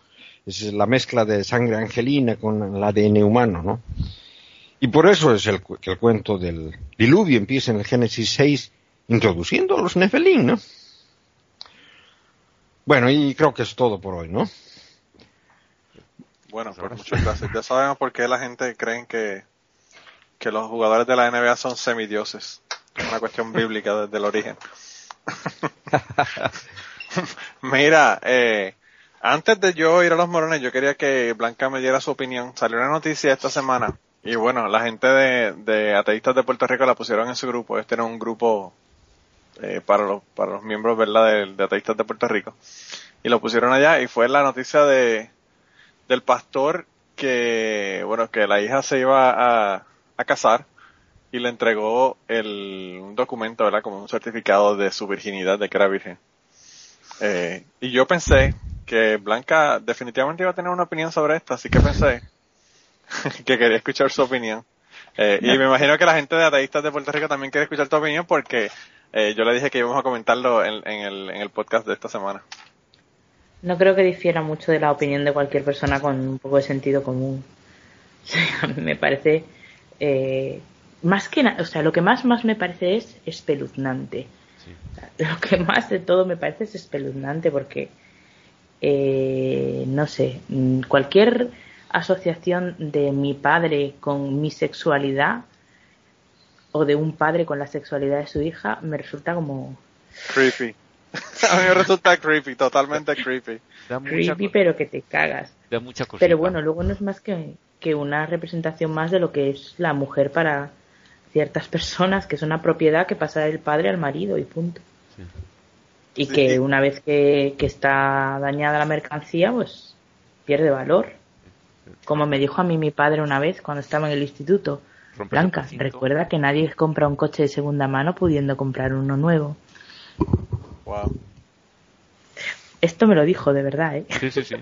Speaker 2: Es la mezcla de sangre angelina con el ADN humano, ¿no? Y por eso es el, que el cuento del diluvio empieza en el Génesis 6 introduciendo a los Nefelín, ¿no? Bueno, y creo que es todo por hoy, ¿no?
Speaker 1: Bueno, pues muchas gracias. Ya sabemos por qué la gente cree que, que los jugadores de la NBA son semidioses. Es una cuestión bíblica desde el origen. Mira, eh, antes de yo ir a los morones, yo quería que Blanca me diera su opinión. Salió una noticia esta semana y bueno, la gente de, de ateístas de Puerto Rico la pusieron en su grupo. Este era un grupo eh, para, los, para los miembros ¿verdad? De, ateístas de Puerto Rico. Y lo pusieron allá y fue la noticia de del pastor que, bueno, que la hija se iba a, a casar y le entregó el, un documento, ¿verdad? Como un certificado de su virginidad, de que era virgen. Eh, y yo pensé que Blanca definitivamente iba a tener una opinión sobre esto, así que pensé que quería escuchar su opinión. Eh, y me imagino que la gente de ateístas de Puerto Rico también quiere escuchar tu opinión porque eh, yo le dije que íbamos a comentarlo en, el, en el podcast de esta semana.
Speaker 4: No creo que difiera mucho de la opinión de cualquier persona con un poco de sentido común. a mí me parece eh, más que nada, o sea, lo que más más me parece es espeluznante. Lo que más de todo me parece es espeluznante porque eh, no sé, mm, cualquier asociación de mi padre con mi sexualidad o de un padre con la sexualidad de su hija me resulta como...
Speaker 1: Creepy. A mí me resulta creepy, totalmente creepy.
Speaker 4: creepy, pero que te cagas.
Speaker 3: Da mucha
Speaker 4: Pero bueno, luego no es más que, que una representación más de lo que es la mujer para ciertas personas, que es una propiedad que pasa del padre al marido y punto. Y que una vez que, que está dañada la mercancía, pues pierde valor. Como me dijo a mí mi padre una vez cuando estaba en el instituto Blanca, recuerda que nadie compra un coche de segunda mano pudiendo comprar uno nuevo.
Speaker 1: Wow.
Speaker 4: Esto me lo dijo de verdad, ¿eh?
Speaker 3: Sí, sí, sí.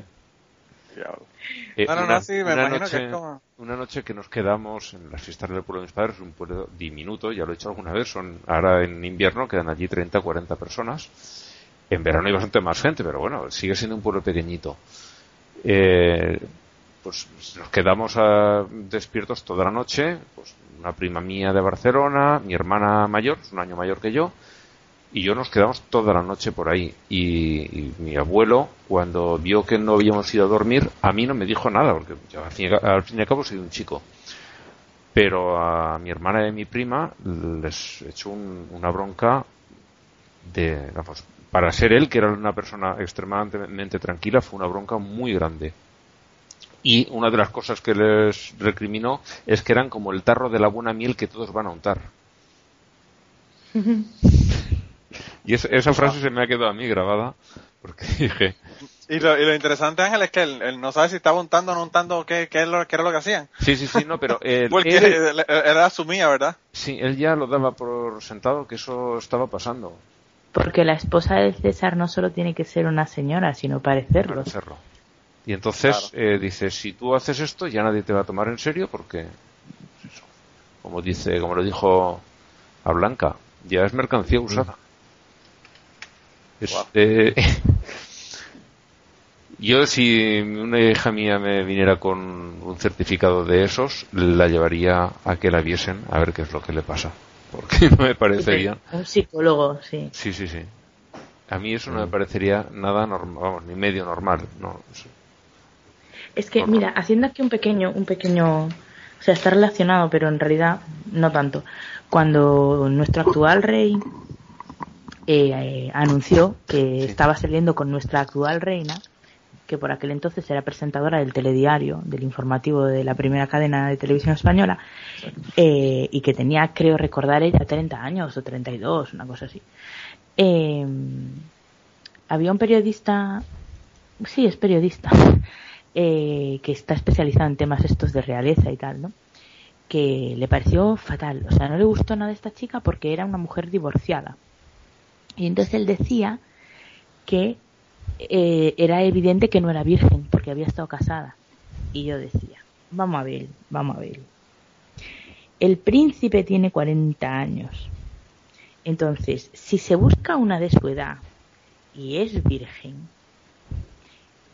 Speaker 1: Eh, una, noche, que
Speaker 3: una noche que nos quedamos en las fiestas del pueblo de mis padres, un pueblo diminuto, ya lo he hecho alguna vez, son ahora en invierno quedan allí 30 40 personas. En verano hay bastante más gente, pero bueno, sigue siendo un pueblo pequeñito. Eh, pues nos quedamos ah, despiertos toda la noche, pues una prima mía de Barcelona, mi hermana mayor, un año mayor que yo, y yo nos quedamos toda la noche por ahí. Y, mi abuelo, cuando vio que no habíamos ido a dormir, a mí no me dijo nada, porque al, fin y, al cabo soy un chico. Pero a mi hermana y a mi prima les echó una bronca de, para ser él, que era una persona extremadamente tranquila, fue una bronca muy grande y una de las cosas que les recriminó es que eran como el tarro de la buena miel que todos van a untar. y esa frase se me ha quedado a mí grabada porque dije...
Speaker 1: Y lo, interesante, Ángel, es que él, no sabe si estaba untando o no untando qué, qué, lo, era lo que hacían.
Speaker 3: Sí, sí, sí, no, pero...
Speaker 1: porque él, asumía, ¿verdad?
Speaker 3: Sí, él ya lo daba por sentado que eso estaba pasando.
Speaker 4: Porque la esposa de César no solo tiene que ser una señora, sino parecerlo.
Speaker 3: Parecerlo. Y entonces eh, dice, si tú haces esto ya nadie te va a tomar en serio porque, como dice, como lo dijo a Blanca, ya es mercancía mm. usada. Eh, yo si una hija mía me viniera con un certificado de esos, la llevaría a que la viesen a ver qué es lo que le pasa. Porque no me parecería...
Speaker 4: Un psicólogo, sí.
Speaker 3: Sí, sí, sí. A mí eso no me mm. parecería nada normal, vamos, ni medio normal. No,
Speaker 4: es que, mira, haciendo aquí un pequeño, un pequeño, o sea, está relacionado, pero en realidad no tanto. Cuando nuestro actual rey eh, anunció que estaba saliendo con nuestra actual reina, que por aquel entonces era presentadora del telediario, del informativo de la primera cadena de televisión española, eh, y que tenía, creo recordar ella, 30 años o 32, una cosa así. Eh, había un periodista, sí, es periodista, eh, que está especializado en temas estos de realeza y tal, ¿no? Que le pareció fatal, o sea, no le gustó nada a esta chica porque era una mujer divorciada. Y entonces él decía que eh, era evidente que no era virgen porque había estado casada. Y yo decía, vamos a ver, vamos a ver. El príncipe tiene 40 años. Entonces, si se busca una de su edad y es virgen,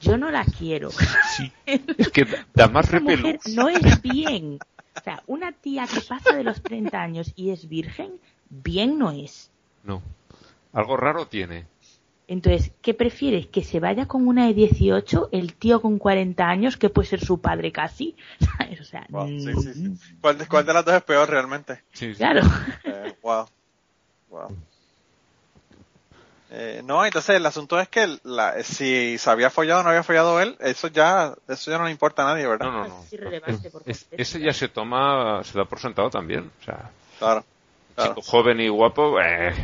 Speaker 4: yo no la quiero.
Speaker 3: Sí, es que da más repelús.
Speaker 4: No es bien. O sea, una tía que pasa de los 30 años y es virgen, bien no es.
Speaker 3: No. Algo raro tiene.
Speaker 4: Entonces, ¿qué prefieres? ¿Que se vaya con una de 18, el tío con 40 años, que puede ser su padre casi? O sea,
Speaker 1: wow, sí, sí, sí. ¿Cuál, de, ¿Cuál, de, las dos es peor realmente?
Speaker 3: Sí,
Speaker 4: claro.
Speaker 1: Eh, wow. Wow. Eh, no, entonces el asunto es que la, si se había follado o no había follado él, eso ya, eso ya no le importa a nadie, ¿verdad?
Speaker 3: No, no, no.
Speaker 4: Es irrelevante por
Speaker 3: Es, ese ya se toma, se da por sentado también. O sea,
Speaker 1: Claro. claro.
Speaker 3: chico joven y guapo, eh,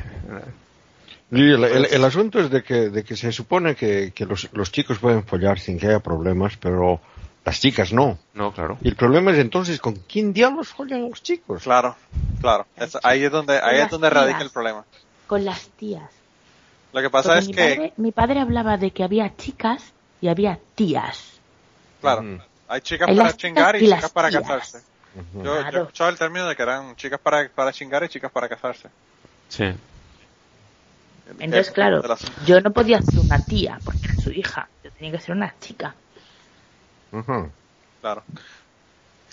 Speaker 2: Y el, el- el asunto es de que, de que se supone que, que los, los chicos pueden follar sin que haya problemas, pero las chicas no.
Speaker 3: no, claro.
Speaker 2: Y el problema es entonces con quién diablos follan los chicos.
Speaker 1: Claro, claro. Es- ahí es donde, ahí es donde radica el problema.
Speaker 4: Con las tías.
Speaker 1: Lo que pasa
Speaker 4: Porque
Speaker 1: es
Speaker 4: mi,
Speaker 1: que,
Speaker 4: padre, mi padre hablaba de que había chicas y había tías.
Speaker 1: claro,
Speaker 2: Ujú.
Speaker 1: hay chicas
Speaker 4: Hay
Speaker 1: para chingar y
Speaker 4: chicas
Speaker 1: chicas para casarse. Yo, yo he
Speaker 4: Claro.
Speaker 1: escuchado el término de que eran chicas para, para chingar y chicas para casarse.
Speaker 3: Sí.
Speaker 4: Entonces,
Speaker 1: Eh,
Speaker 4: claro, yo no podía ser una tía porque era su hija. Yo tenía que ser una chica.
Speaker 2: Ujú.
Speaker 1: Claro.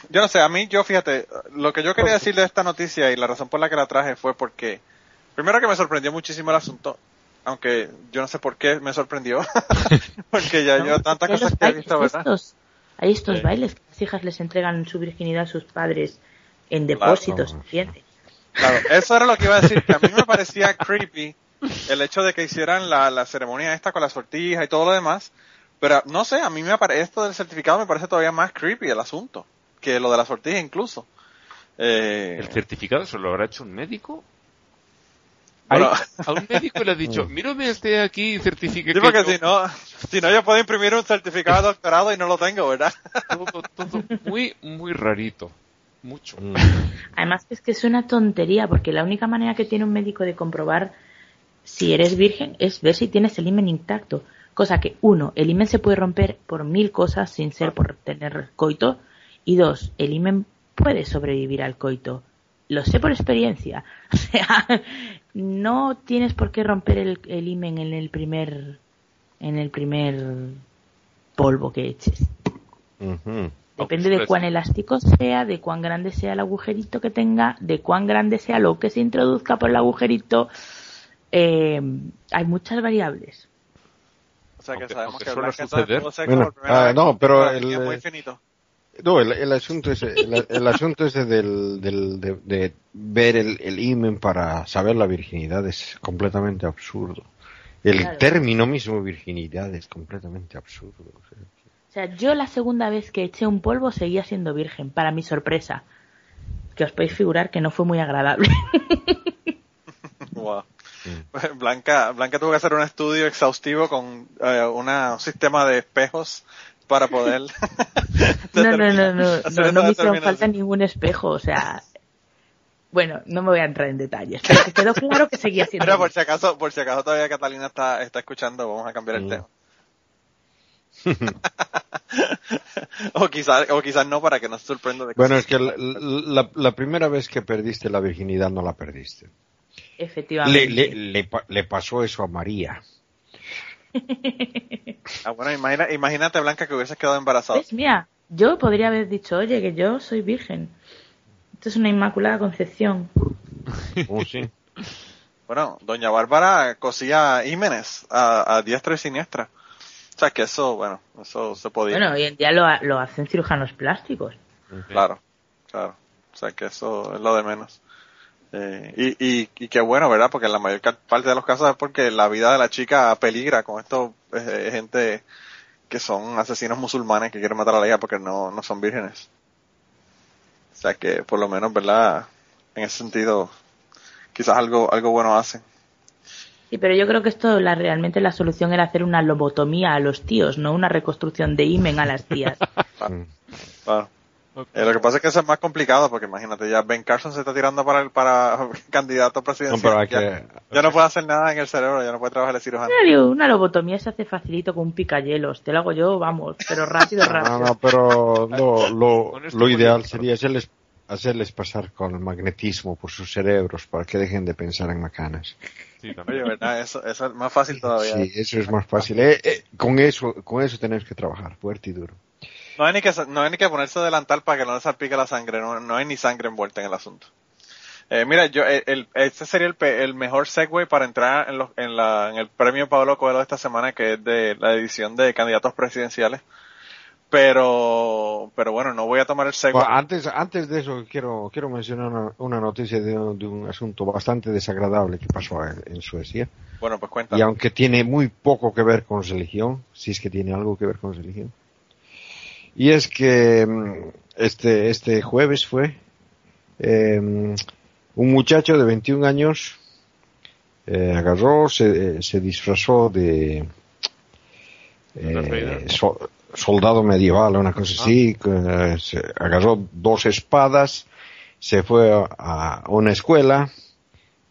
Speaker 1: Yo no sé, a mí, yo fíjate, lo que yo quería decir de esta noticia y la razón por la que la traje fue porque, primero que me sorprendió muchísimo el asunto, aunque yo no sé por qué me sorprendió, porque ya yo cosas
Speaker 4: los
Speaker 1: que he visto, ¿verdad?
Speaker 4: estos, hay estos
Speaker 3: Sí.
Speaker 4: bailes que las hijas les entregan su virginidad a sus padres en
Speaker 1: Claro.
Speaker 4: depósitos, ¿entiendes?
Speaker 1: Claro, eso era lo que iba a decir, que a mí me parecía creepy el hecho de que hicieran la, la ceremonia esta con la sortija y todo lo demás, pero no sé, a mí me parece, esto del certificado me parece todavía más creepy el asunto, que lo de la sortija incluso. Eh,
Speaker 3: ¿El certificado se lo habrá hecho un médico?
Speaker 1: Bueno,
Speaker 3: A un médico le ha dicho, mírame este aquí y certifique
Speaker 1: Sí,
Speaker 3: que
Speaker 1: porque
Speaker 3: yo-
Speaker 1: si no, si no yo puedo imprimir un certificado de doctorado y no lo tengo, ¿verdad?
Speaker 3: todo, todo muy, muy rarito. Mucho.
Speaker 2: Mm.
Speaker 4: Además es que es una tontería porque la única manera que tiene un médico de comprobar si eres virgen es ver si tienes el himen intacto. Cosa que, uno, el himen se puede romper por mil cosas sin ser por tener coito. Y dos, el himen puede sobrevivir al coito. Lo sé por experiencia. O sea, no tienes por qué romper el, el himen en el primer, en el primer polvo que eches. Depende de cuán elástico sea, de cuán grande sea el agujerito que tenga, de cuán grande sea lo que se introduzca por el agujerito. Eh, hay muchas variables.
Speaker 1: O sea que
Speaker 3: Aunque-
Speaker 1: sabemos
Speaker 3: aunque
Speaker 1: que
Speaker 3: suele suceder.
Speaker 2: Bueno, ah, no, pero el,
Speaker 1: línea muy finito.
Speaker 2: No, el, el asunto es el, el asunto ese del, del de, de ver el, el imen para saber la virginidad es completamente absurdo. El
Speaker 4: Claro.
Speaker 2: término mismo virginidad es completamente absurdo. o sea.
Speaker 4: O sea, yo la segunda vez que eché un polvo seguía siendo virgen, para mi sorpresa. Que os podéis figurar que no fue muy agradable.
Speaker 1: Wow. Blanca, Blanca tuvo que hacer un estudio exhaustivo con eh, una- un sistema de espejos para poder
Speaker 4: No, no, no, no, no, no me hicieron falta ningún espejo, o sea, bueno, no me voy a entrar en detalles, pero que quedó claro que seguía siendo
Speaker 1: Pero por si acaso, por si acaso todavía Catalina está, está escuchando, vamos a cambiar el tema. o quizás, o quizás no para que nos sorprenda de
Speaker 2: Bueno, es que la, la- la primera vez que perdiste la virginidad no la perdiste.
Speaker 4: Efectivamente.
Speaker 2: Le, le, le pasó eso a María.
Speaker 1: Ah, bueno, imagina, imagínate Blanca que hubieses quedado embarazada.
Speaker 4: ¿Ves? Mira, yo podría haber dicho, oye, que yo soy virgen. Esto es una inmaculada concepción.
Speaker 2: Oh, sí.
Speaker 1: Bueno, doña Bárbara cosía ímenes a, a diestra y siniestra. O sea que eso, bueno, eso se podía.
Speaker 4: Bueno, hoy en día lo, ha- lo hacen cirujanos plásticos.
Speaker 1: Claro, claro. O sea que eso es lo de menos. Eh, y, y, y qué bueno, ¿verdad? Porque en la mayor parte de los casos es porque la vida de la chica peligra con esto, eh, gente que son asesinos musulmanes que quieren matar a la hija porque no, no son vírgenes. O sea que por lo menos, ¿verdad? En ese sentido, quizás algo, algo bueno hacen.
Speaker 4: Sí, pero yo creo que esto la, realmente la solución era hacer una lobotomía a los tíos, no una reconstrucción de imen a las tías.
Speaker 1: claro. Eh, lo que pasa es que eso es más complicado porque imagínate, ya Ben Carson se está tirando para el para candidato presidencial. ya, no puede hacer nada en el cerebro, ya no puede trabajar el cirujano.
Speaker 4: Una lobotomía se hace facilito con un picayelos. Te lo hago yo, vamos, pero rápido, rápido.
Speaker 2: No, no, pero lo, lo ideal sería hacerles, hacerles pasar con el magnetismo por sus cerebros para que dejen de pensar en macanas.
Speaker 1: Sí, Oye, ¿verdad? Eso, eso, es más fácil todavía.
Speaker 2: Sí, eso es más fácil. Eh, eh, con eso, con eso tenemos que trabajar, fuerte y duro.
Speaker 1: No hay ni que, no hay ni que ponerse delantal para que no le salpique la sangre, no, no hay ni sangre envuelta en el asunto. Eh, mira, yo, el, este sería el, el, mejor segue para entrar en, los, en, la, en el premio Pablo Coelho de esta semana, que es de la edición de candidatos presidenciales. Pero, pero bueno, no voy a tomar el segue.
Speaker 2: antes, antes de eso, quiero, quiero mencionar una, noticia de, un asunto bastante desagradable que pasó en, Suecia.
Speaker 1: Bueno, pues cuéntame.
Speaker 2: Y aunque tiene muy poco que ver con religión, si es que tiene algo que ver con religión, y es que mm, este, este jueves fue em, un muchacho de 21 años eh, agarró, se, se, disfrazó de eh, soldado medieval, una cosa así, ah. se agarró dos espadas, se fue a, una escuela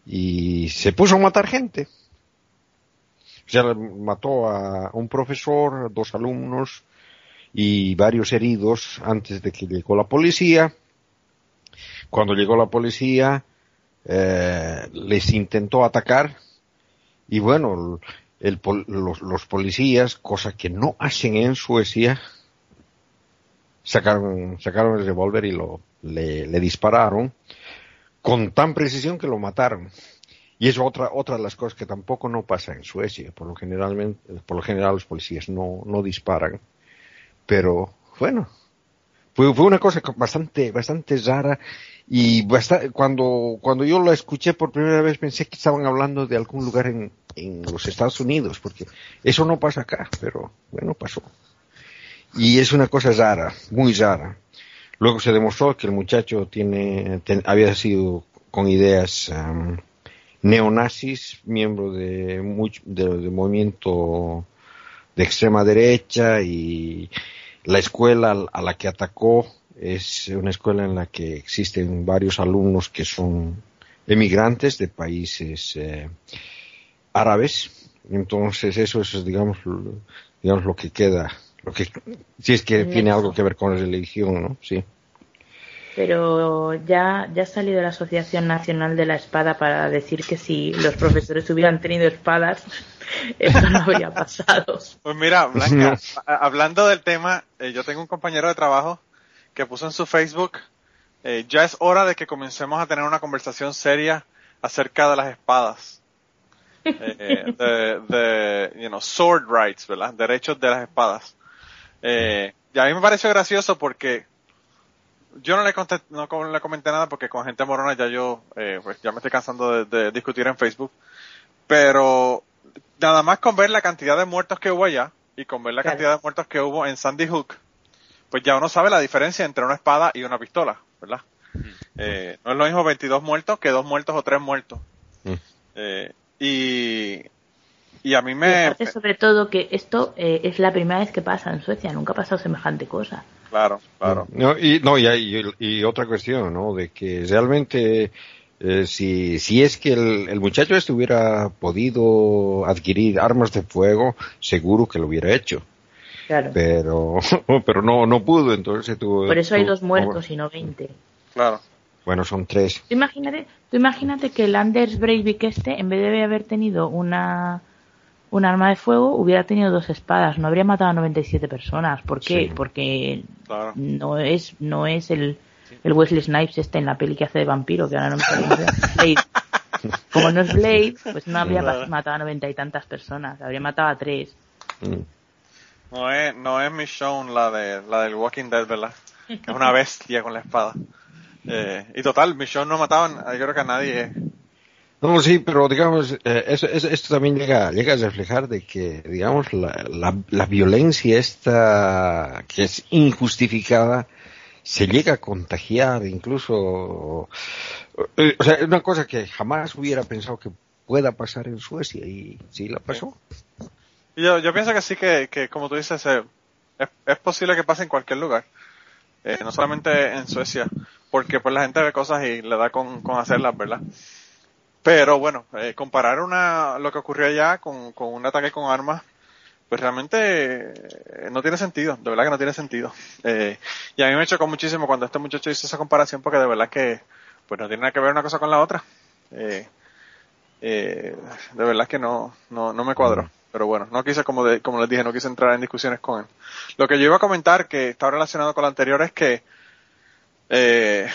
Speaker 2: y se puso a matar gente. O sea, mató a un profesor, dos alumnos, y varios heridos antes de que llegó la policía. Cuando llegó la policía, eh, les intentó atacar y bueno, el, los, los, policías, cosa que no hacen en Suecia, sacaron, sacaron el revólver y lo, le, le, dispararon con tan precisión que lo mataron. Y es otra, otra de las cosas que tampoco no pasa en Suecia. Por lo, generalmente, por lo general los policías no, no disparan pero bueno, fue, fue una cosa bastante, bastante rara y cuando, cuando yo lo escuché por primera vez pensé que estaban hablando de algún lugar en, en los Estados Unidos, porque eso no pasa acá, pero bueno, pasó. Y es una cosa rara, muy rara. Luego se demostró que el muchacho tiene, había sido con ideas um, neonazis, miembro de, mucho, de, movimiento de extrema derecha y la escuela a la que atacó es una escuela en la que existen varios alumnos que son emigrantes de países eh, árabes. Entonces eso es, digamos, digamos, lo que queda, lo que, si es que tiene algo que ver con la religión, ¿no? Sí.
Speaker 4: Pero ya, ya ha salido la Asociación Nacional de la Espada para decir que si los profesores hubieran tenido espadas, eso no habría pasado.
Speaker 1: Pues mira, Blanca, hablando del tema, eh, yo tengo un compañero de trabajo que puso en su Facebook, eh, ya es hora de que comencemos a tener una conversación seria acerca de las espadas. Eh, de, de, you know, sword rights, ¿verdad? Derechos de las espadas. Eh, y a mí me pareció gracioso porque yo no le, no le comenté nada porque con gente morona ya yo, eh, pues ya me estoy cansando de, discutir en Facebook. Pero nada más con ver la cantidad de muertos que hubo allá y con ver la cantidad de muertos que hubo en Sandy Hook, pues ya uno sabe la diferencia entre una espada y una pistola, ¿verdad? Eh, no es lo mismo 22 muertos que dos muertos o tres muertos. Eh, y, y a mí me...
Speaker 4: sobre todo que esto eh, es la primera vez que pasa en Suecia, nunca ha pasado semejante cosa.
Speaker 1: Claro, claro.
Speaker 2: No, y, no, y, y, otra cuestión, ¿no? De que realmente eh, si, si es que el, muchacho este hubiera podido adquirir armas de fuego, seguro que lo hubiera hecho. Claro. Pero, pero no, no pudo, entonces tuvo.
Speaker 4: Por eso hay dos muertos y no veinte.
Speaker 1: Claro.
Speaker 2: Bueno, son tres.
Speaker 4: Tú imagínate, tú imagínate que el Anders Breivik este, en vez de haber tenido una, un arma de fuego hubiera tenido dos espadas, no habría matado a 97 personas. ¿Por qué? Porque no es no es el, el Wesley Snipes este en la peli que hace de vampiro, que ahora no me Blade. Como no es Blade, pues no habría matado a noventa y tantas personas, habría matado a tres.
Speaker 1: Mm. No es, no es Michonne la de la del Walking Dead, ¿verdad? es una bestia con la espada. Eh, y total, Michonne no mataban, yo creo que a nadie
Speaker 2: No, sí, pero digamos, eh, eso, esto también llega, llega a reflejar de que, digamos, la, la, la, violencia esta que es injustificada se llega a contagiar, incluso, eh, o sea, es una cosa que jamás hubiera pensado que pueda pasar en Suecia y sí la pasó.
Speaker 1: Yo, yo pienso que sí que, que como tú dices, eh, es, es, posible que pase en cualquier lugar, no solamente en Suecia, porque pues la gente ve cosas y le da con, con hacerlas, ¿verdad? Pero bueno, eh, comparar una, lo que ocurrió allá con, con un ataque con armas, pues realmente eh, no tiene sentido, de verdad que no tiene sentido. Eh, y a mí me chocó muchísimo cuando este muchacho hizo esa comparación porque de verdad que pues no tiene nada que ver una cosa con la otra. Eh, eh, de verdad que no, no, no me cuadró. Pero bueno, no quise, como, de, como les dije, no quise entrar en discusiones con él. Lo que yo iba a comentar, que está relacionado con lo anterior, es que eh,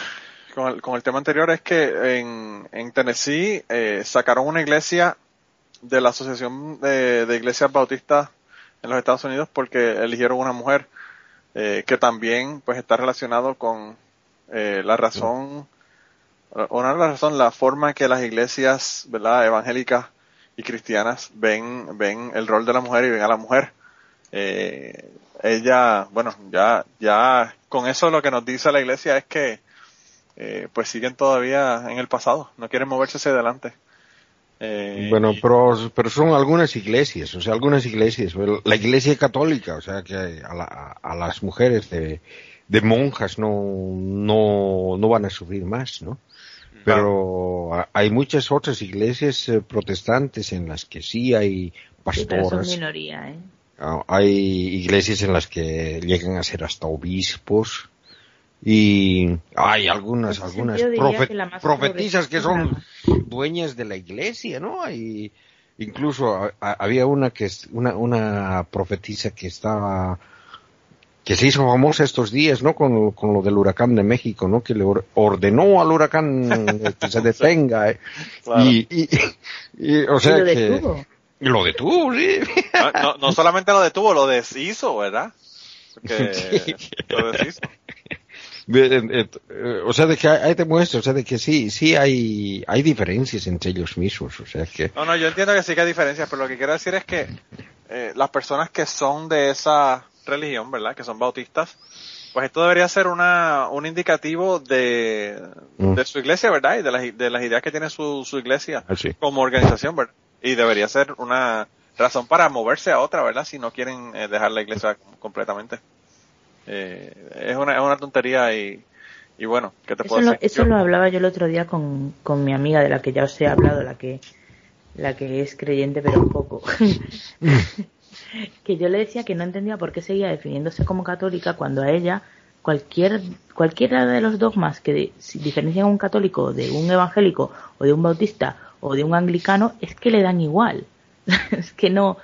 Speaker 1: con el, con el tema anterior es que en, en Tennessee eh, sacaron una iglesia de la Asociación de, Iglesias Bautistas en los Estados Unidos porque eligieron una mujer eh, que también pues está relacionado con eh, la razón, una la razón, la forma que las iglesias, ¿verdad?, evangélicas y cristianas ven, ven el rol de la mujer y ven a la mujer. Eh, ella, bueno, ya, ya con eso lo que nos dice la iglesia es que eh, pues siguen todavía en el pasado, no quieren moverse hacia adelante.
Speaker 2: Eh, bueno, pero, pero son algunas iglesias, o sea, algunas iglesias, la iglesia católica, o sea, que a, la, a las mujeres de, de monjas no, no, no van a sufrir más, ¿no? Pero hay muchas otras iglesias eh, protestantes en las que sí hay pastoras.
Speaker 4: Sí, son minoría, ¿eh?
Speaker 2: Ah, hay iglesias en las que llegan a ser hasta obispos y hay algunas algunas profet que profetisas que son dueñas de la iglesia no hay incluso a, a, había una que es una una profetisa que estaba que se hizo famosa estos días no con, con lo del huracán de México no que le ordenó al huracán que se detenga eh. claro. y, y, y, o sea
Speaker 4: ¿Y lo
Speaker 2: que
Speaker 4: detuvo?
Speaker 2: lo detuvo sí
Speaker 1: no, no, no solamente lo detuvo lo deshizo verdad Porque
Speaker 2: Sí.
Speaker 1: lo deshizo
Speaker 2: o sea de que hay, te muestra o sea de que sí sí hay hay diferencias entre ellos mismos o sea que
Speaker 1: No, no, yo entiendo que sí que hay diferencias, pero lo que quiero decir es que eh, las personas que son de esa religión, ¿verdad? Que son bautistas, pues esto debería ser una, un indicativo de,
Speaker 2: Mm.
Speaker 1: de su iglesia, ¿verdad? Y de las, de las ideas que tiene su, su iglesia
Speaker 2: Así.
Speaker 1: como organización, ¿verdad? Y debería ser una razón para moverse a otra, ¿verdad? Si no quieren eh, dejar la iglesia completamente. Eh, es, una, es una tontería y, y bueno, ¿qué te
Speaker 4: Eso,
Speaker 1: puedo
Speaker 4: lo,
Speaker 1: decir?
Speaker 4: eso
Speaker 1: Yo-
Speaker 4: lo hablaba yo el otro día con, con mi amiga de la que ya os he hablado, la que, la que es creyente pero un poco. que yo le decía que no entendía por qué seguía definiéndose como católica cuando a ella cualquier cualquiera de los dogmas que de- si diferencian a un católico de un evangélico o de un bautista o de un anglicano es que le dan igual. es que no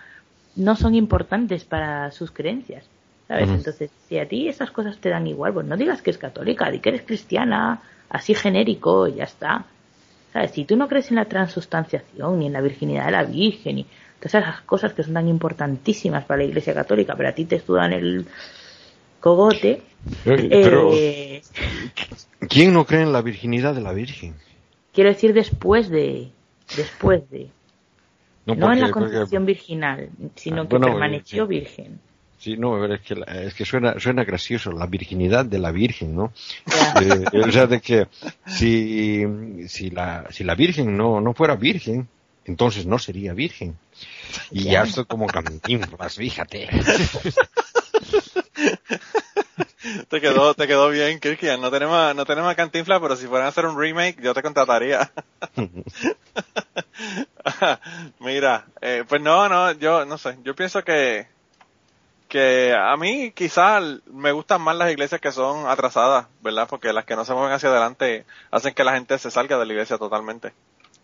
Speaker 4: no son importantes para sus creencias. ¿Sabes? Entonces, si a ti esas cosas te dan igual, pues no digas que es católica, di que eres cristiana, así genérico, y ya está. ¿Sabes? Si tú no crees en la transustanciación, ni en la virginidad de la Virgen, ni todas esas cosas que son tan importantísimas para la Iglesia Católica, pero a ti te estudian el cogote,
Speaker 2: pero
Speaker 4: eh,
Speaker 2: quién no cree en la virginidad de la Virgen
Speaker 4: quiero decir después de, después de, no,
Speaker 2: porque-
Speaker 4: en la
Speaker 2: porque-
Speaker 4: concepción virginal, sino
Speaker 2: Ah,
Speaker 4: que
Speaker 2: bueno,
Speaker 4: permaneció virgen.
Speaker 2: Sí, no, pero es que, la- es que suena, suena gracioso, la virginidad de la Virgen, ¿no?
Speaker 4: Ya.
Speaker 2: Eh, o sea, de que si, si, la, si la Virgen no, no fuera virgen, entonces no sería virgen. Y ya,
Speaker 4: Ya.
Speaker 2: estoy como cantinflas, fíjate.
Speaker 1: Te quedó, te quedó bien, Kirkian. No tenemos, no tenemos a Cantinflas, pero si fueran a hacer un remake, yo te contrataría. Mira, eh, pues no, no, yo no sé. Yo pienso que, que a mí quizás me gustan más las iglesias que son atrasadas, ¿verdad? Porque las que no se mueven hacia adelante hacen que la gente se salga de la iglesia totalmente.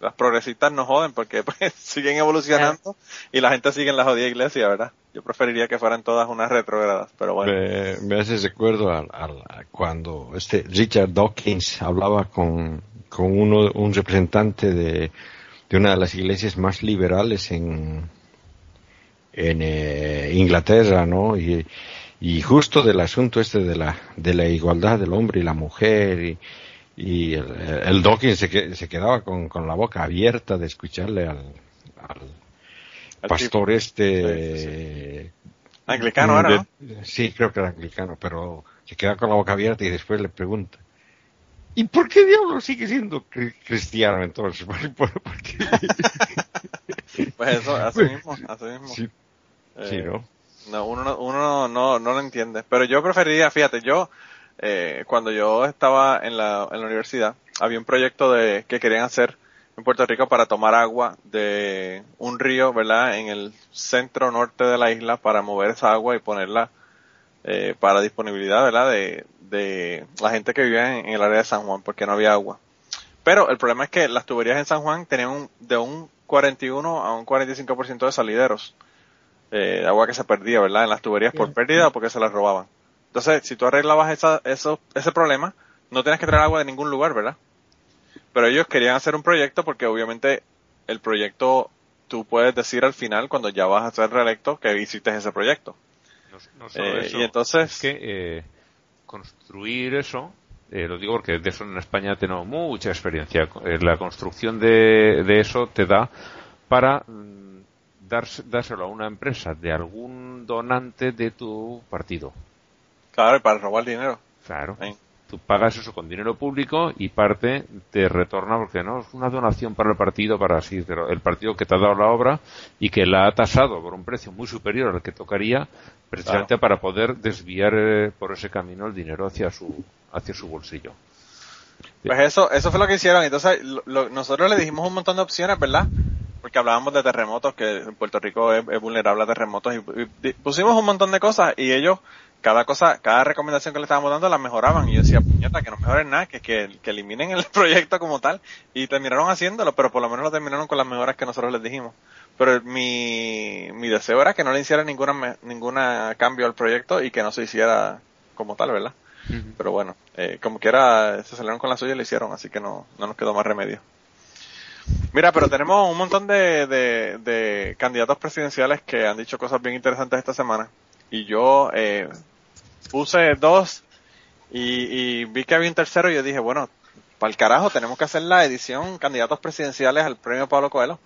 Speaker 1: Las progresistas no joden porque pues siguen evolucionando y la gente sigue en la jodida iglesia, ¿verdad? Yo preferiría que fueran todas unas retrógradas, pero bueno.
Speaker 2: Me, me hace recuerdo a cuando este Richard Dawkins hablaba con, con uno, un representante de, de una de las iglesias más liberales en, en eh, Inglaterra, ¿no? Y, y justo del asunto este de la, de la igualdad del hombre y la mujer y, y el, el Dawkins se, se quedaba con, con, la boca abierta de escucharle al, al pastor este
Speaker 1: anglicano ahora
Speaker 2: sí creo que era anglicano pero se queda con la boca abierta y después le pregunta ¿y por qué diablo sigue siendo cristiano entonces? ¿Por, qué?
Speaker 1: Pues eso, así mismo, así mismo. Sí,
Speaker 2: eh, ¿no?
Speaker 1: No, uno, uno no, no lo entiende. Pero yo preferiría, fíjate, yo, eh, cuando yo estaba en la, en la universidad, había un proyecto de, que querían hacer en Puerto Rico para tomar agua de un río, ¿verdad? En el centro norte de la isla para mover esa agua y ponerla eh, para disponibilidad, ¿verdad? De, de la gente que vivía en, el área de San Juan porque no había agua. Pero el problema es que las tuberías en San Juan tenían un, de un 41 a un 45% de salideros eh, agua que se perdía, ¿verdad? En las tuberías por pérdida o porque se las robaban. Entonces, si tú arreglabas esa, eso, ese problema, no tienes que traer agua de ningún lugar, ¿verdad? Pero ellos querían hacer un proyecto porque obviamente el proyecto tú puedes decir al final cuando ya vas a ser reelecto que hiciste ese proyecto.
Speaker 3: No, solo eh, eso, y entonces es que eh, construir eso eh, lo digo porque de eso en España tenemos mucha experiencia. la construcción de, de eso te da para mm, dárselo a una empresa de algún donante de tu partido.
Speaker 1: Claro, y para robar dinero.
Speaker 3: Claro. Tú pagas eso con dinero público y parte te retorna porque no es una donación para el partido, para así, pero el partido que te ha dado la obra y que la ha tasado por un precio muy superior al que tocaría precisamente para poder desviar eh, por ese camino el dinero hacia su hacia su bolsillo.
Speaker 1: Pues eso, eso fue lo que hicieron. Entonces, nosotros le dijimos un montón de opciones, ¿verdad? porque hablábamos de terremotos, que Puerto Rico es, vulnerable a terremotos, y, pusimos un montón de cosas, y ellos, cada cosa, cada recomendación que le estábamos dando la mejoraban, y yo decía, puñeta, que no mejoren nada, que, que, que eliminen el proyecto como tal, y terminaron haciéndolo, pero por lo menos lo terminaron con las mejoras que nosotros les dijimos. Pero mi, mi deseo era que no le hiciera ninguna, ninguna cambio al proyecto y que no se hiciera como tal, ¿verdad? Pero bueno, eh, como quiera, se salieron con la suya y lo hicieron, así que no, no nos quedó más remedio. Mira, pero tenemos un montón de, de, candidatos presidenciales que han dicho cosas bien interesantes esta semana. Y yo eh, puse dos y, vi que había un tercero y yo dije, bueno, para el carajo, tenemos que hacer la edición candidatos presidenciales al premio Pablo Coelho.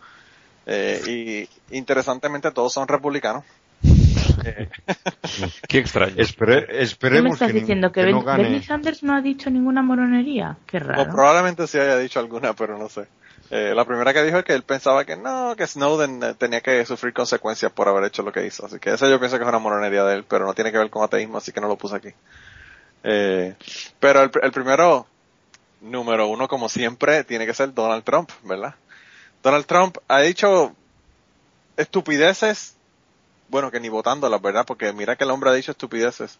Speaker 1: Eh, y interesantemente todos son republicanos.
Speaker 3: Qué extraño.
Speaker 2: esperemos
Speaker 4: ¿Qué me estás diciendo? ¿Que, Bernie Sanders no ha dicho ninguna moronería? Qué raro.
Speaker 1: probablemente sí haya dicho alguna, pero no sé. Eh, la primera que dijo es que él pensaba que no, que Snowden eh, tenía que sufrir consecuencias por haber hecho lo que hizo. Así que eso yo pienso que es una moronería de él, pero no tiene que ver con ateísmo, así que no lo puse aquí. Eh, pero el, el primero, número uno, como siempre, tiene que ser Donald Trump, ¿verdad? Donald Trump ha dicho estupideces, bueno, que ni votándolas, ¿verdad? Porque mira que el hombre ha dicho estupideces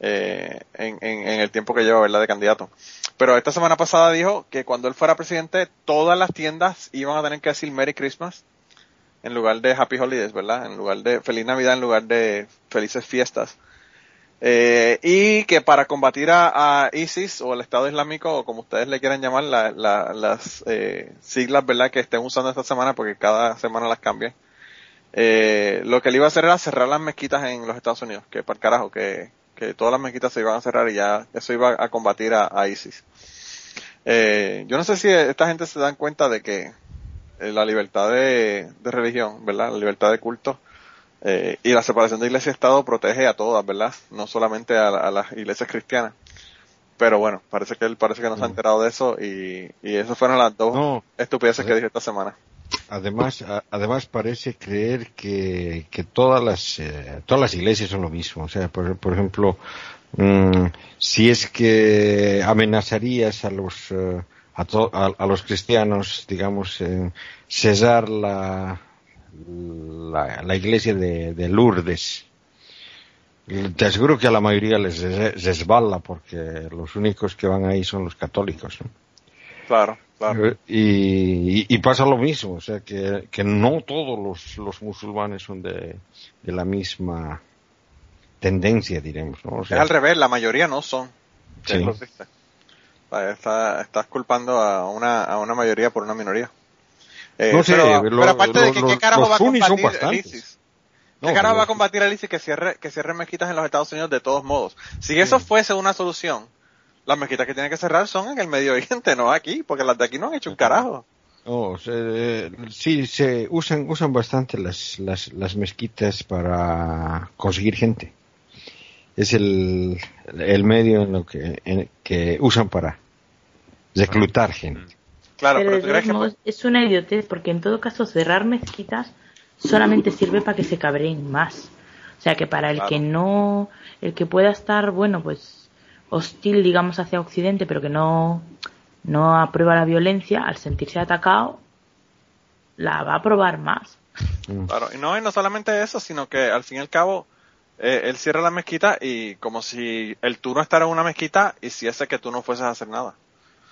Speaker 1: eh, en, en, el tiempo que lleva, ¿verdad?, de candidato. Pero esta semana pasada dijo que cuando él fuera presidente, todas las tiendas iban a tener que decir Merry Christmas en lugar de Happy Holidays, ¿verdad? En lugar de Feliz Navidad, en lugar de Felices Fiestas. Eh, y que para combatir a, ISIS o el Estado Islámico, o como ustedes le quieran llamar, las eh, siglas, ¿verdad?, que estén usando esta semana, porque cada semana las cambian. Eh, lo que él iba a hacer era cerrar las mezquitas en los Estados Unidos, que para carajo, que, que todas las mezquitas se iban a cerrar y ya eso iba a combatir a, ISIS. Eh, yo no sé si esta gente se dan cuenta de que eh, la libertad de, religión, ¿verdad? La libertad de culto eh, y la separación de iglesia y Estado protege a todas, ¿verdad? No solamente a, las iglesias cristianas. Pero bueno, parece que él parece que no se ha enterado de eso y, y esas fueron las dos estupideces que dije esta semana.
Speaker 2: Además, además parece creer que, que todas las eh, todas las iglesias son lo mismo. O sea, por, por ejemplo, mm, si es que amenazarías a los eh, a, a, los cristianos, digamos, en cesar la, la, iglesia de, de, Lourdes, te aseguro que a la mayoría les resbala porque los únicos que van ahí son los católicos.
Speaker 1: Claro.
Speaker 2: Y, pasa lo mismo, o sea que, que no todos los, los musulmanes son de, de, la misma tendencia, diremos. ¿no?
Speaker 1: es al revés, la mayoría no son. Sí. estás culpando a una, a una mayoría por una minoría.
Speaker 2: Eh, no sé,
Speaker 1: pero, aparte de que qué carajo va a combatir el ISIS. ¿Qué carajo va a combatir el ISIS que cierre, que cierre mezquitas en los Estados Unidos de todos modos? Si eso fuese una solución, las mezquitas que tienen que cerrar son en el Medio Oriente, no aquí, porque las de aquí no han hecho un carajo.
Speaker 2: Oh, sí, se usan usan bastante las, las, las mezquitas para conseguir gente. Es el, el medio en lo que, en, que usan para reclutar gente.
Speaker 4: Claro, pero, es una idiotez porque en todo caso cerrar mezquitas solamente sirve para que se cabreen más. O sea que para el que no, el que pueda estar, bueno, pues hostil, digamos, hacia Occidente, pero que no, no aprueba la violencia, al sentirse atacado, la va a probar más.
Speaker 1: Mm. Claro, y no, y no solamente eso, sino que al fin y al cabo, eh, él cierra la mezquita y como si el tú no estar en una mezquita y si ese que tú no fueses a hacer nada.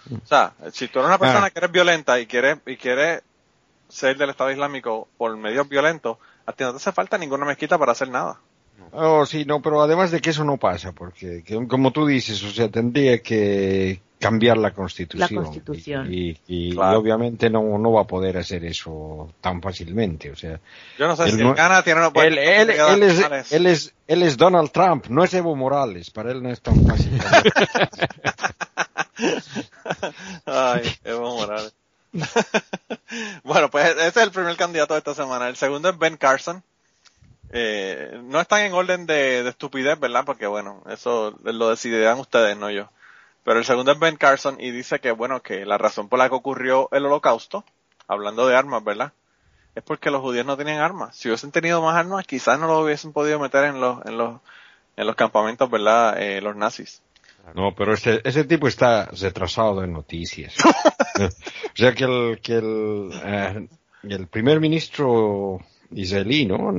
Speaker 1: Mm. O sea, si tú eres una persona ah. que eres violenta y quieres, y quiere ser del Estado Islámico por medios violentos, a ti no te hace falta ninguna mezquita para hacer nada.
Speaker 2: Oh, sí, no, pero además de que eso no pasa, porque como tú dices, o sea, tendría que cambiar la constitución.
Speaker 4: La constitución.
Speaker 2: Y, obviamente no, no va a poder hacer eso tan fácilmente, o sea.
Speaker 1: Yo no sé si gana tiene una
Speaker 2: él, él, él, es, él, es, él es Donald Trump, no es Evo Morales, para él no es tan fácil.
Speaker 1: Ay, Evo Morales. bueno, pues ese es el primer candidato de esta semana. El segundo es Ben Carson. Eh, no están en orden de, estupidez, ¿verdad? Porque bueno, eso lo decidirán ustedes, no yo. Pero el segundo es Ben Carson y dice que bueno, que la razón por la que ocurrió el holocausto, hablando de armas, ¿verdad? Es porque los judíos no tenían armas. Si hubiesen tenido más armas, quizás no lo hubiesen podido meter en los, en los, en los campamentos, ¿verdad? Eh, los nazis.
Speaker 2: No, pero ese, ese tipo está retrasado en noticias. o sea que el, que el, eh, el primer ministro israelí, ¿no?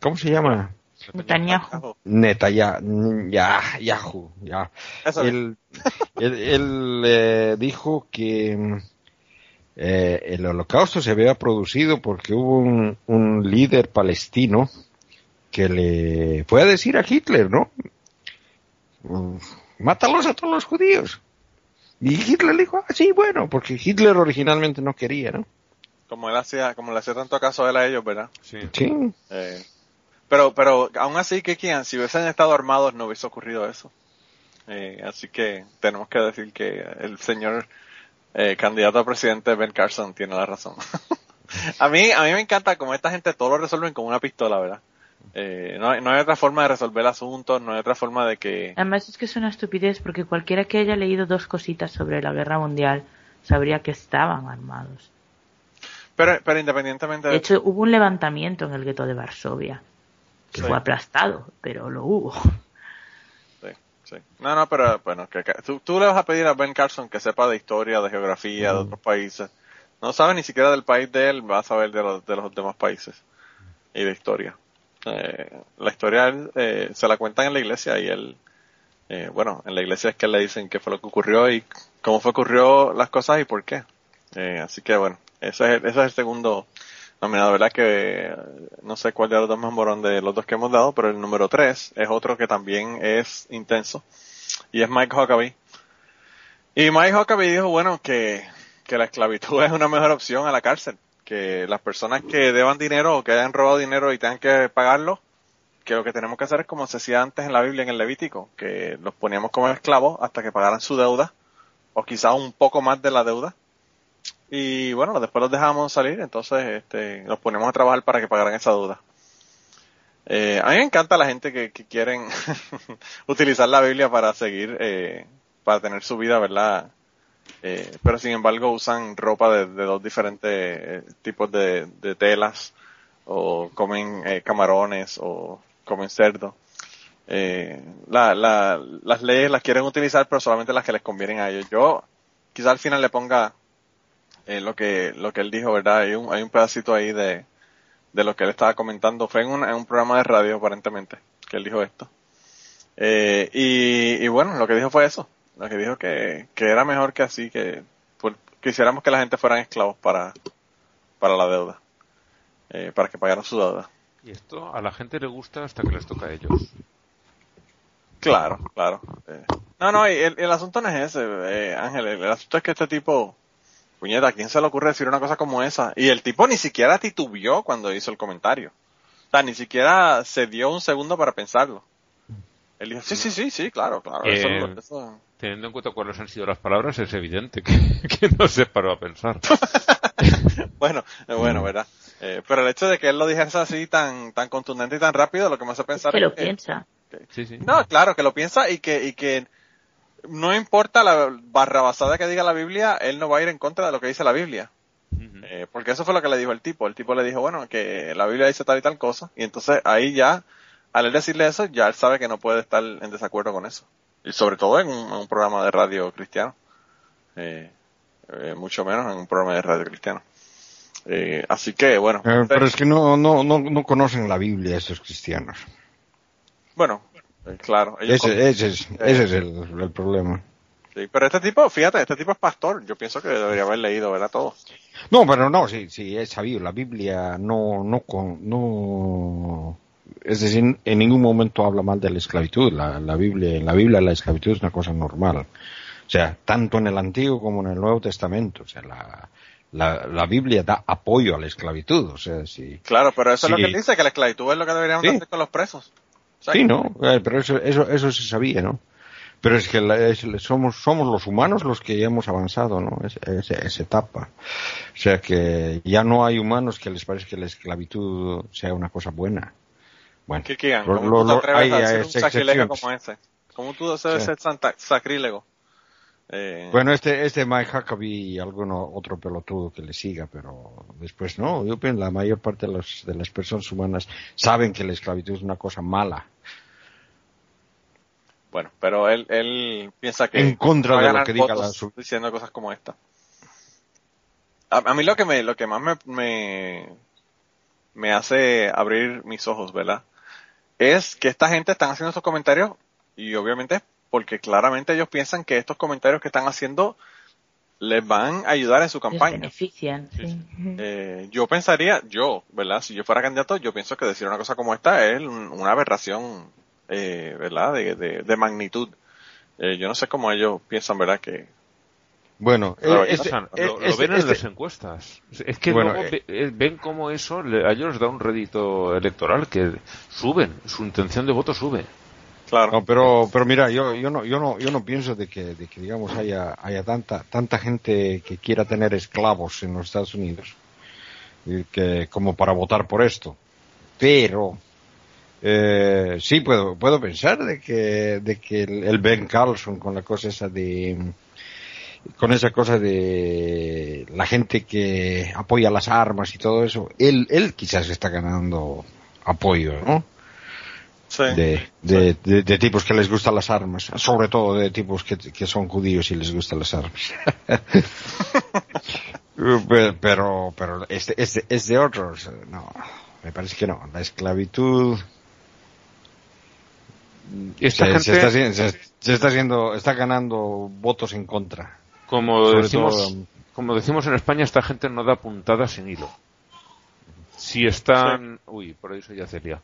Speaker 2: ¿Cómo se llama?
Speaker 4: Netanyahu.
Speaker 2: Netanyahu, ya, Yahoo, ya. Él, él, eh, dijo que eh, el holocausto se había producido porque hubo un, un líder palestino que le fue a decir a Hitler, ¿no? mátalos a todos los judíos. Y Hitler le dijo, ah, sí, bueno, porque Hitler originalmente no quería, ¿no?
Speaker 1: Como él hacía, como le hacía tanto caso a él a ellos, ¿verdad?
Speaker 2: Sí.
Speaker 1: Eh, pero, pero aún así, que quien, si hubiesen estado armados no hubiese ocurrido eso. Eh, así que tenemos que decir que el señor eh, candidato a presidente Ben Carson tiene la razón. a mí, a mí me encanta como esta gente todo lo resuelven con una pistola, ¿verdad? Eh, no, hay, otra forma de resolver el asunto, no hay otra forma de que...
Speaker 4: Además es que es una estupidez porque cualquiera que haya leído dos cositas sobre la guerra mundial sabría que estaban armados.
Speaker 1: Pero, pero independientemente
Speaker 4: de... hecho, hubo un levantamiento en el gueto de Varsovia que fue aplastado, pero lo hubo.
Speaker 1: Sí, sí. No, no, pero bueno, que, tú, le vas a pedir a Ben Carson que sepa de historia, de geografía, de otros países. No sabe ni siquiera del país de él, va a saber de los, de los demás países y de historia. Eh, la historia eh, se la cuentan en la iglesia y él, eh, bueno, en la iglesia es que le dicen qué fue lo que ocurrió y cómo fue ocurrió las cosas y por qué. así que bueno, ese es, ese es el segundo nominado, ¿verdad? Que no sé cuál de los dos más morón de los dos que hemos dado, pero el número tres es otro que también es intenso y es Mike Huckabee. Y Mike Huckabee dijo, bueno, que, que la esclavitud es una mejor opción a la cárcel que las personas que deban dinero o que hayan robado dinero y tengan que pagarlo, que lo que tenemos que hacer es como se hacía antes en la Biblia, en el Levítico, que los poníamos como esclavos hasta que pagaran su deuda, o quizás un poco más de la deuda. Y bueno, después los dejamos salir, entonces este, los ponemos a trabajar para que pagaran esa deuda. Eh, a mí me encanta la gente que, que quieren utilizar la Biblia para seguir, eh, para tener su vida, ¿verdad? Eh, pero sin embargo usan ropa de, dos diferentes eh, tipos de, telas o comen eh, camarones o comen cerdo. las leyes las quieren utilizar pero solamente las que les convienen a ellos. Yo quizá al final le ponga lo que lo que él dijo, ¿verdad? Hay un, hay un pedacito ahí de, de lo que él estaba comentando. Fue en un, en un programa de radio aparentemente que él dijo esto. y, y bueno, lo que dijo fue eso la que dijo que, que era mejor que así, que quisiéramos que la gente fueran esclavos para, para la deuda, eh, para que pagaran su deuda.
Speaker 3: Y esto a la gente le gusta hasta que les toca a ellos.
Speaker 1: Claro, claro. Eh, no, no, el, el, asunto no es ese, eh, Ángel, el, asunto es que este tipo, puñeta, ¿a quién se le ocurre decir una cosa como esa? Y el tipo ni siquiera titubió cuando hizo el comentario. O sea, ni siquiera se dio un segundo para pensarlo. Él dijo, sí, sí, sí, sí, claro, claro. eso,
Speaker 3: teniendo en cuenta cuáles han sido las palabras, es evidente que, no se paró a pensar.
Speaker 1: bueno, bueno, ¿verdad? Eh, pero el hecho de que él lo dijese así tan, tan contundente y tan rápido, lo que me hace pensar
Speaker 4: es que lo piensa.
Speaker 3: Sí, sí.
Speaker 1: No, claro, que lo piensa y que, y que no importa la barrabasada que diga la Biblia, él no va a ir en contra de lo que dice la Biblia. Eh, porque eso fue lo que le dijo el tipo. El tipo le dijo, bueno, que la Biblia dice tal y tal cosa. Y entonces ahí ya, al él decirle eso, ya él sabe que no puede estar en desacuerdo con eso. Y sobre todo en un, programa de radio cristiano. Eh, eh, mucho menos en un programa de radio cristiano. así que, bueno.
Speaker 2: pero es que no, no, no, no conocen la Biblia esos cristianos.
Speaker 1: Bueno, claro.
Speaker 2: Ese, ese, es, ese es el, el problema.
Speaker 1: Sí, pero este tipo, fíjate, este tipo es pastor. Yo pienso que debería haber leído, ¿verdad? Todo.
Speaker 2: No, pero no, sí, sí, es sabido. La Biblia no, no, no, es decir, en ningún momento habla mal de la esclavitud. La, la Biblia, en la Biblia la esclavitud es una cosa normal. O sea, tanto en el Antiguo como en el Nuevo Testamento. O sea, la, la, la Biblia da apoyo a la esclavitud. O sea, sí.
Speaker 1: Claro, pero eso es lo que dice, que la esclavitud es lo que deberíamos hacer con los presos.
Speaker 2: Sí, no, eh, pero eso, eso, eso se sabía, ¿no? Pero es que somos, somos los humanos los que hemos avanzado, ¿no? Esa etapa. O sea que ya no hay humanos que les parezca que la esclavitud sea una cosa buena.
Speaker 1: Bueno, ¿Qué quieran? ¿Cómo tú te atreves a hacer un sacrilego como ese? ¿Cómo tú haces ser sacrílego?
Speaker 2: Eh... Bueno, este, este Mike Huckabee y alguno otro pelotudo que le siga, pero después no. Yo pienso la mayor parte de, los, de las personas humanas saben que la esclavitud es una cosa mala
Speaker 1: bueno, pero él, él piensa que
Speaker 2: en contra de lo que diga la
Speaker 1: diciendo cosas como esta. A, mí lo que me, lo que más me, me, me hace abrir mis ojos, ¿verdad? Es que esta gente están haciendo estos comentarios y obviamente porque claramente ellos piensan que estos comentarios que están haciendo les van a ayudar en su campaña.
Speaker 4: benefician,
Speaker 1: eh, yo pensaría, yo, ¿verdad? Si yo fuera candidato, yo pienso que decir una cosa como esta es una aberración eh, ¿verdad? De, de, magnitud. Eh, yo no sé cómo ellos piensan, ¿verdad? Que...
Speaker 2: Bueno,
Speaker 3: eh, lo, ven en las encuestas. Es que ven cómo eso a ellos les da un rédito electoral, que suben, su intención de voto sube.
Speaker 2: Claro. pero, pero mira, yo, yo no, yo no, yo no pienso de que, de que digamos haya, haya tanta, tanta gente que quiera tener esclavos en los Estados Unidos, que, como para votar por esto. Pero, eh, sí, puedo, puedo pensar de que, de que el, Ben Carlson con la cosa esa de, con esa cosa de la gente que apoya las armas y todo eso, él, él quizás está ganando apoyo, ¿no?
Speaker 1: Sí,
Speaker 2: de, de, de, tipos que les gustan las armas, sobre todo de tipos que, que son judíos y les gustan las armas. pero, pero este, este, es de otros, no, me parece que no. La esclavitud,
Speaker 3: esta gente
Speaker 2: se, está, haciendo, está ganando votos en contra.
Speaker 3: Como decimos, como decimos en España, esta gente no da puntadas sin hilo. Si están, uy, por eso ya sería.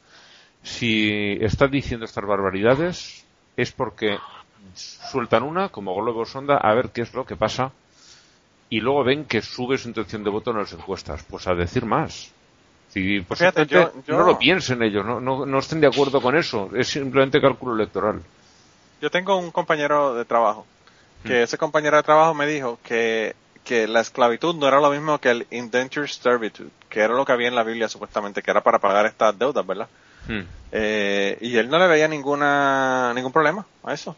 Speaker 3: Si están diciendo estas barbaridades, es porque sueltan una como globo sonda a ver qué es lo que pasa y luego ven que sube su intención de voto en las encuestas. Pues a decir más. Si pues no lo piensen ellos, no, no, estén de acuerdo con eso, es simplemente cálculo electoral.
Speaker 1: Yo tengo un compañero de trabajo, que mm. ese compañero de trabajo me dijo que, que la esclavitud no era lo mismo que el indentured servitude, que era lo que había en la Biblia supuestamente, que era para pagar estas deudas, ¿verdad? Mm. Eh, y él no le veía ninguna ningún problema a eso.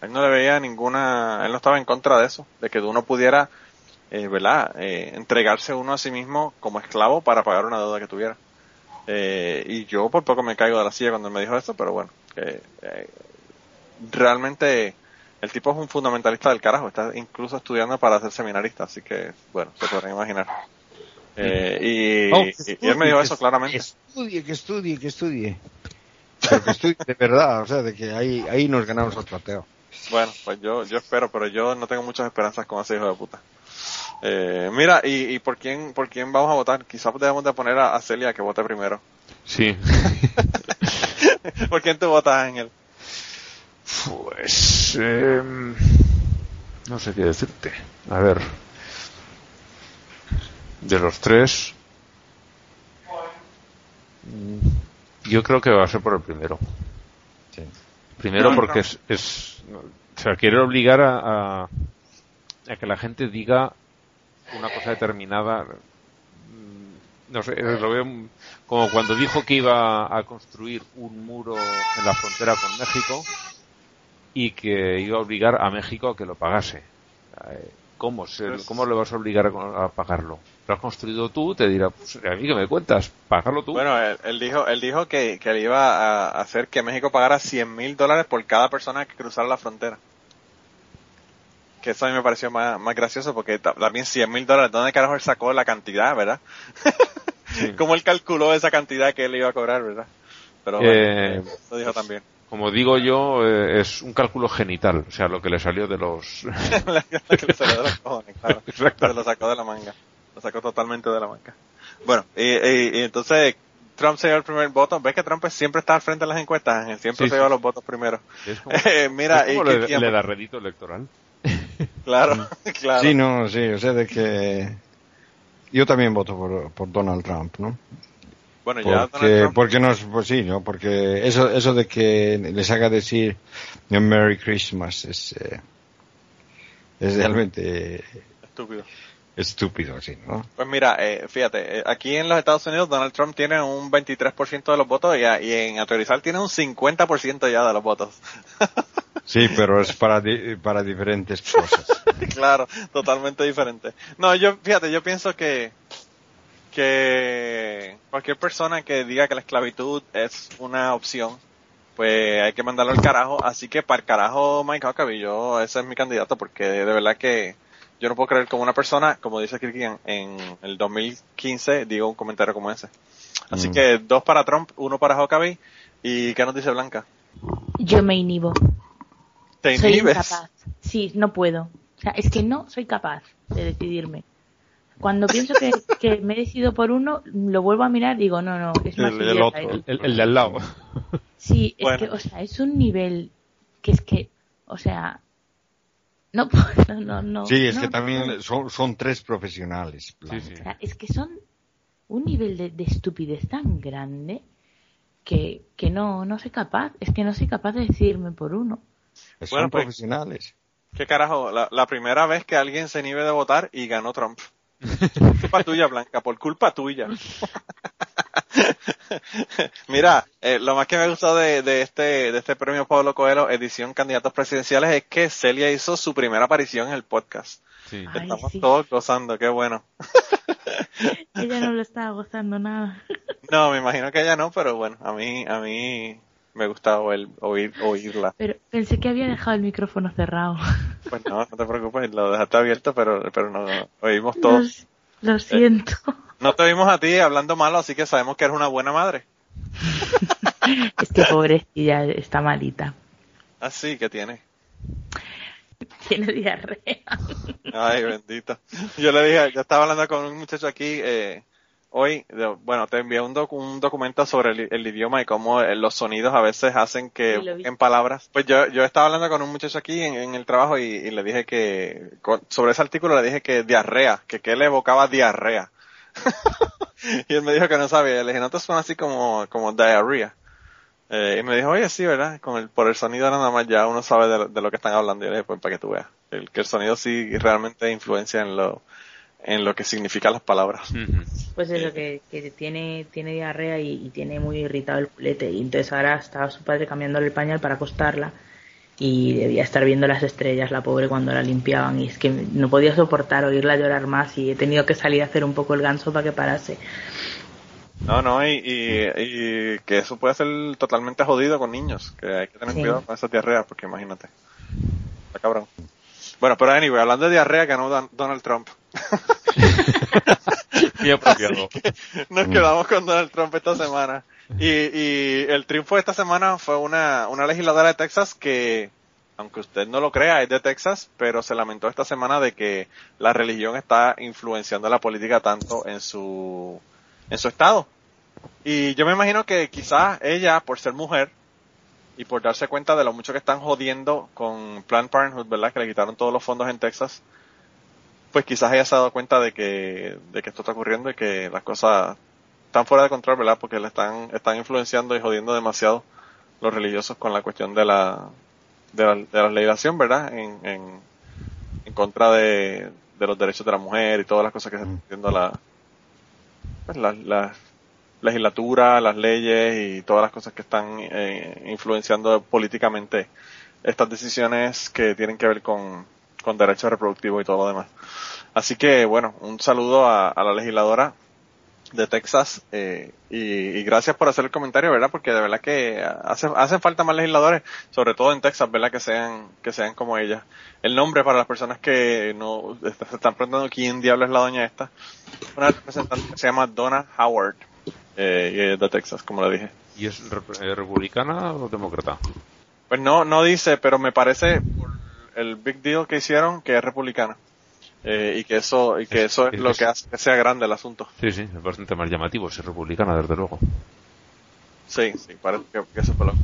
Speaker 1: Él no le veía ninguna, él no estaba en contra de eso, de que uno pudiera eh, ¿verdad? Eh, entregarse uno a sí mismo como esclavo para pagar una deuda que tuviera. Eh, y yo por poco me caigo de la silla cuando me dijo esto, pero bueno, eh, realmente el tipo es un fundamentalista del carajo, está incluso estudiando para ser seminarista, así que, bueno, se podrán imaginar. y, él me dijo eso claramente.
Speaker 2: Que estudie, que estudie, que estudie. Pero que estudie de verdad, o sea, de que ahí, ahí nos ganamos el plateo.
Speaker 1: Bueno, pues yo, yo espero, pero yo no tengo muchas esperanzas con ese hijo de puta. Eh, mira, y, por quién por quién vamos a votar? Quizás debemos de poner a, Celia que vote primero.
Speaker 3: Sí.
Speaker 1: ¿Por quién tú votas, Ángel?
Speaker 3: Pues... Eh, no sé qué decirte. A ver. De los tres... Yo creo que va a ser por el primero. Sí. Primero porque es, es sea, quiere obligar a, a, que la gente diga una cosa determinada. Mm, no sé, lo veo como cuando dijo que iba a construir un muro en la frontera con México y que iba a obligar a México a que lo pagase. Eh, ¿Cómo, se, pues ¿Cómo le vas a obligar a, pagarlo? Lo has construido tú, te dirá, pues a mí que me cuentas, pagarlo tú.
Speaker 1: Bueno, él, dijo, él dijo que, que iba a hacer que México pagara 100 mil dólares por cada persona que cruzara la frontera. Que eso a mí me pareció más, más gracioso porque también 100 mil dólares, ¿dónde carajo él sacó la cantidad, verdad? ¿Cómo él calculó esa cantidad que él iba a cobrar, verdad? Pero eh, lo dijo también
Speaker 3: como digo yo, eh, es un cálculo genital, o sea, lo que le salió de los... lo que le salió de los
Speaker 1: cojones, claro. Exacto. lo sacó de la manga. Lo sacó totalmente de la manga. Bueno, y, entonces Trump se dio el primer voto. ¿Ves que Trump siempre está al frente de las encuestas? Siempre se lleva los votos primero.
Speaker 3: Mira, y le, da redito electoral.
Speaker 1: Claro, claro.
Speaker 2: Sí, no, sí, o sea, de que yo también voto por, por Donald Trump, ¿no? Bueno, ya porque, porque no, pues sí, ¿no? Porque eso, eso de que les haga decir Merry Christmas es, eh, es realmente
Speaker 1: estúpido.
Speaker 2: Estúpido, sí, ¿no?
Speaker 1: Pues mira, eh, fíjate, eh, aquí en los Estados Unidos Donald Trump tiene un 23% de los votos y, y en Autorizar tiene un 50% ya de los votos.
Speaker 2: Sí, pero es para, para diferentes cosas.
Speaker 1: claro, totalmente diferente. No, yo, fíjate, yo pienso que, que cualquier persona que diga que la esclavitud es una opción, pues hay que mandarlo al carajo. Así que para el carajo Mike Huckabee, yo, ese es mi candidato porque de verdad que yo no puedo creer como una persona, como dice Kirkian, en el 2015 digo un comentario como ese. Así mm. que dos para Trump, uno para Huckabee. ¿Y qué nos dice Blanca?
Speaker 4: Yo me inhibo.
Speaker 1: ¿Te
Speaker 4: inhibes? Soy incapaz. Sí, no puedo. O sea, es que no soy capaz de decidirme. Cuando pienso que, que, me he decidido por uno, lo vuelvo a mirar y digo, no, no, es más
Speaker 3: el, el, otro, el, de al lado.
Speaker 4: Sí, es que, o sea, es un nivel que es que, o sea, no, no, no.
Speaker 2: Sí, es que también son, son tres profesionales.
Speaker 4: Sí, sí. O sea, es que son un nivel de, de estupidez tan grande que, que no, no soy capaz, es que no soy capaz de decidirme por uno.
Speaker 2: Son pues, profesionales.
Speaker 1: ¿Qué carajo? La, la, primera vez que alguien se nieve de votar y ganó Trump. culpa tuya, Blanca, por culpa tuya. Mira, eh, lo más que me ha gustado de, de, este, de este premio Pablo Coelho, edición candidatos presidenciales, es que Celia hizo su primera aparición en el podcast. Estamos todos gozando, qué bueno.
Speaker 4: ella no lo estaba gozando nada.
Speaker 1: no, me imagino que ella no, pero bueno, a mí, a mí me gusta oír, oírla.
Speaker 4: Pero pensé que había dejado el micrófono cerrado.
Speaker 1: Pues no, no te preocupes, lo dejaste abierto, pero, pero no, oímos todos.
Speaker 4: Lo, siento.
Speaker 1: no te oímos a ti hablando malo, así que sabemos que eres una buena madre.
Speaker 4: es que pobrecilla está malita.
Speaker 1: Ah, sí, ¿qué tiene?
Speaker 4: Tiene diarrea.
Speaker 1: Ay, bendito. Yo le dije, yo estaba hablando con un muchacho aquí, eh, hoy, bueno, te envié un, un documento sobre el, idioma y cómo eh, los sonidos a veces hacen que en palabras. Pues yo, yo estaba hablando con un muchacho aquí en, el trabajo y, le dije que, sobre ese artículo le dije que diarrea, que que le evocaba diarrea. y él me dijo que no sabía. Le dije, no te suena así como, como diarrea. Eh, y me dijo, oye, sí, ¿verdad? Con el, por el sonido nada más ya uno sabe de, lo que están hablando. Y le dije, pues para que tú veas. El, que el sonido sí realmente influencia en lo, en lo que significan las palabras.
Speaker 4: Pues eso, que, que tiene, tiene diarrea y, tiene muy irritado el culete. Y entonces ahora estaba su padre cambiándole el pañal para acostarla y debía estar viendo las estrellas, la pobre, cuando la limpiaban. Y es que no podía soportar oírla llorar más y he tenido que salir a hacer un poco el ganso para que parase.
Speaker 1: No, no, y, y, que eso puede ser totalmente jodido con niños, que hay que tener cuidado con esa diarrea, porque imagínate. Está cabrón. Bueno, pero anyway, hablando de diarrea, ganó Donald Trump. Nos quedamos con Donald Trump esta semana. Y, y el triunfo de esta semana fue una, una legisladora de Texas que, aunque usted no lo crea, es de Texas, pero se lamentó esta semana de que la religión está influenciando la política tanto en su, en su estado. Y yo me imagino que quizás ella, por ser mujer, y por darse cuenta de lo mucho que están jodiendo con Planned Parenthood, ¿verdad? Que le quitaron todos los fondos en Texas, pues quizás ella se ha dado cuenta de que, de que esto está ocurriendo y que las cosas están fuera de control, ¿verdad? Porque le están, están influenciando y jodiendo demasiado los religiosos con la cuestión de la, de, la, de la legislación, ¿verdad? En, en, en contra de, de los derechos de la mujer y todas las cosas que se están haciendo la, pues, la, la legislatura, las leyes y todas las cosas que están eh, influenciando políticamente estas decisiones que tienen que ver con, con derechos reproductivos y todo lo demás. Así que, bueno, un saludo a, a la legisladora de Texas eh, y, y, gracias por hacer el comentario, ¿verdad? Porque de verdad que hace, hacen falta más legisladores, sobre todo en Texas, ¿verdad? Que sean que sean como ella. El nombre para las personas que no se están preguntando quién diablo es la doña esta, una representante que se llama Donna Howard eh, de Texas, como le dije.
Speaker 3: ¿Y es republicana o demócrata?
Speaker 1: Pues no no dice, pero me parece el big deal que hicieron que es republicana. Eh, y que eso y que eso es, lo que hace que sea grande el asunto.
Speaker 3: Sí, sí, es bastante más llamativo, es republicana, desde luego.
Speaker 1: Sí, sí, parece que, que eso fue lo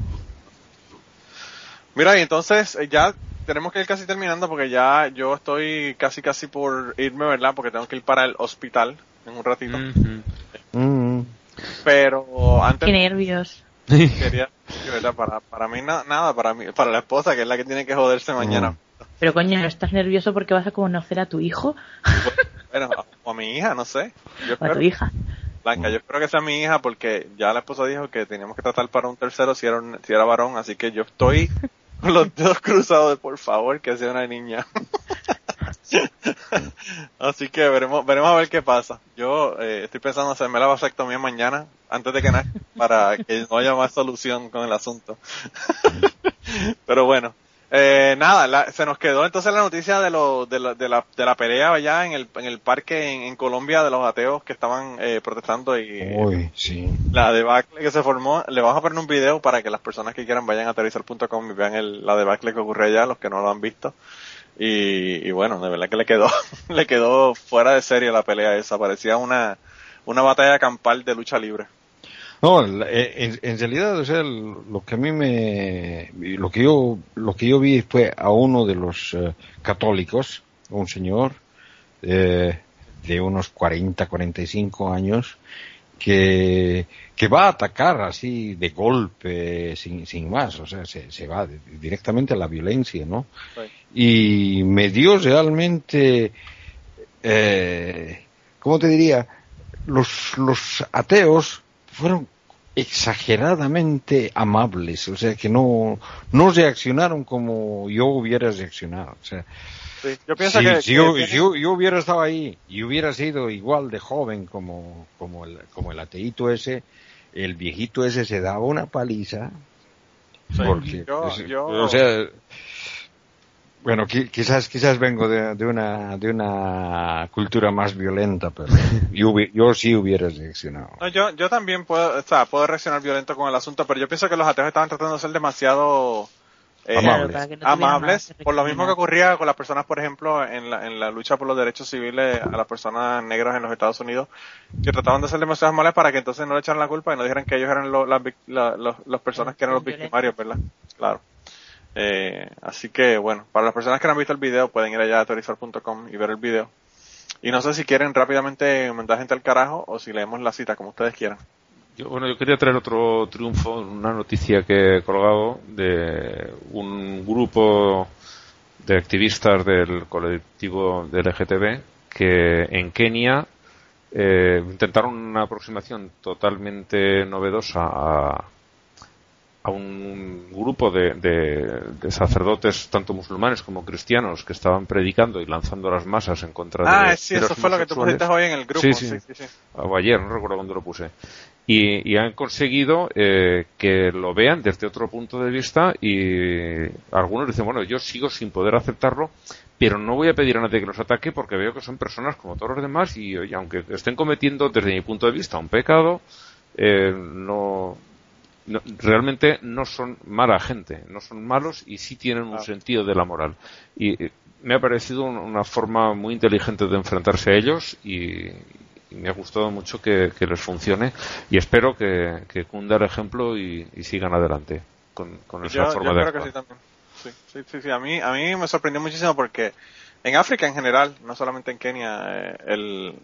Speaker 1: Mira, y entonces eh, ya tenemos que ir casi terminando porque ya yo estoy casi casi por irme, ¿verdad? Porque tengo que ir para el hospital en un ratito.
Speaker 3: Mm -hmm.
Speaker 1: mm -hmm. Pero antes...
Speaker 4: Qué nervios.
Speaker 1: Quería, ¿verdad? Para, para mí na, nada, para mí, para la esposa que es la que tiene que joderse mañana.
Speaker 4: Pero coño, ¿estás nervioso porque vas a conocer a tu hijo?
Speaker 1: Bueno, o a mi hija, no sé.
Speaker 4: Yo espero, a tu hija.
Speaker 1: Blanca, yo espero que sea mi hija porque ya la esposa dijo que teníamos que tratar para un tercero si era, un, si era varón, así que yo estoy con los dedos cruzados de por favor que sea una niña. así que veremos, veremos a ver qué pasa. Yo eh, estoy pensando hacerme la vasectomía mañana, antes de que nazca, para que no haya más solución con el asunto. Pero bueno, eh, nada, la, se nos quedó entonces la noticia de, lo, de, la, de, la, de la pelea allá en el, en el parque en, en Colombia de los ateos que estaban eh, protestando y
Speaker 2: Uy, sí.
Speaker 1: la debacle que se formó. Le vamos a poner un video para que las personas que quieran vayan a aterrizar.com y vean el, la debacle que ocurre allá, los que no lo han visto. Y, y bueno, de verdad que le quedó, le quedó fuera de serie la pelea esa. Parecía una, una batalla campal de lucha libre.
Speaker 2: No, en, en, realidad, o sea, lo que a mí me, lo que yo, lo que yo vi fue a uno de los uh, católicos, un señor eh, de unos 40, 45 años, que, que va a atacar así de golpe, sin, sin más, o sea, se, se va directamente a la violencia, ¿no? Sí. Y me dio realmente, eh, ¿cómo te diría? Los, los ateos fueron exageradamente amables, o sea que no, no reaccionaron como yo hubiera reaccionado. O sea,
Speaker 1: sí, yo pienso que,
Speaker 2: si, yo, tiene... yo, yo, hubiera estado ahí y hubiera sido igual de joven como, como, el, como el ateíto ese, el viejito ese se daba una paliza.
Speaker 1: Sí,
Speaker 2: porque,
Speaker 1: yo, yo...
Speaker 2: o sea, bueno, quizás quizás vengo de, de, una de una cultura más violenta, pero yo, yo sí hubiera reaccionado.
Speaker 1: No, yo yo también puedo, o sea, puedo reaccionar violento con el asunto, pero yo pienso que los ateos estaban tratando de ser demasiado
Speaker 2: eh, amables,
Speaker 4: no
Speaker 1: amables por lo mismo que ocurría con las personas, por ejemplo, en la, en la lucha por los derechos civiles a las personas negras en los Estados Unidos, que trataban de ser demasiado amables para que entonces no le echaran la culpa y no dijeran que ellos eran lo, las, la, los, las personas que eran los victimarios, ¿verdad? Claro. Eh, así que bueno, para las personas que no han visto el video pueden ir allá a teorizar.com y ver el video. Y no sé si quieren rápidamente mandar gente al carajo o si leemos la cita, como ustedes quieran.
Speaker 3: Yo, bueno, yo quería traer otro triunfo, una noticia que he colgado de un grupo de activistas del colectivo del LGTB que en Kenia eh, intentaron una aproximación totalmente novedosa a, a un grupo de, de, de, sacerdotes, tanto musulmanes como cristianos, que estaban predicando y lanzando las masas en contra
Speaker 1: ah,
Speaker 3: de.
Speaker 1: Ah, sí, eso fue lo que tú pusiste hoy en el grupo.
Speaker 3: Sí, sí, sí. sí. O ayer, no recuerdo cuándo lo puse. Y, y han conseguido eh, que lo vean desde otro punto de vista y algunos dicen, bueno, yo sigo sin poder aceptarlo, pero no voy a pedir a nadie que los ataque porque veo que son personas como todos los demás y, y aunque estén cometiendo desde mi punto de vista un pecado, eh, no, no, realmente no son mala gente, no son malos y sí tienen un sentido de la moral. Y me ha parecido una forma muy inteligente de enfrentarse a ellos y, y me ha gustado mucho que, que, les funcione y espero que, que cunda el ejemplo y, y, sigan adelante con, con esa
Speaker 1: yo,
Speaker 3: forma
Speaker 1: yo
Speaker 3: de
Speaker 1: creo
Speaker 3: actuar.
Speaker 1: Que sí, sí, sí, a mí, a mí me sorprendió muchísimo porque en África en general, no solamente en Kenia, eh, el,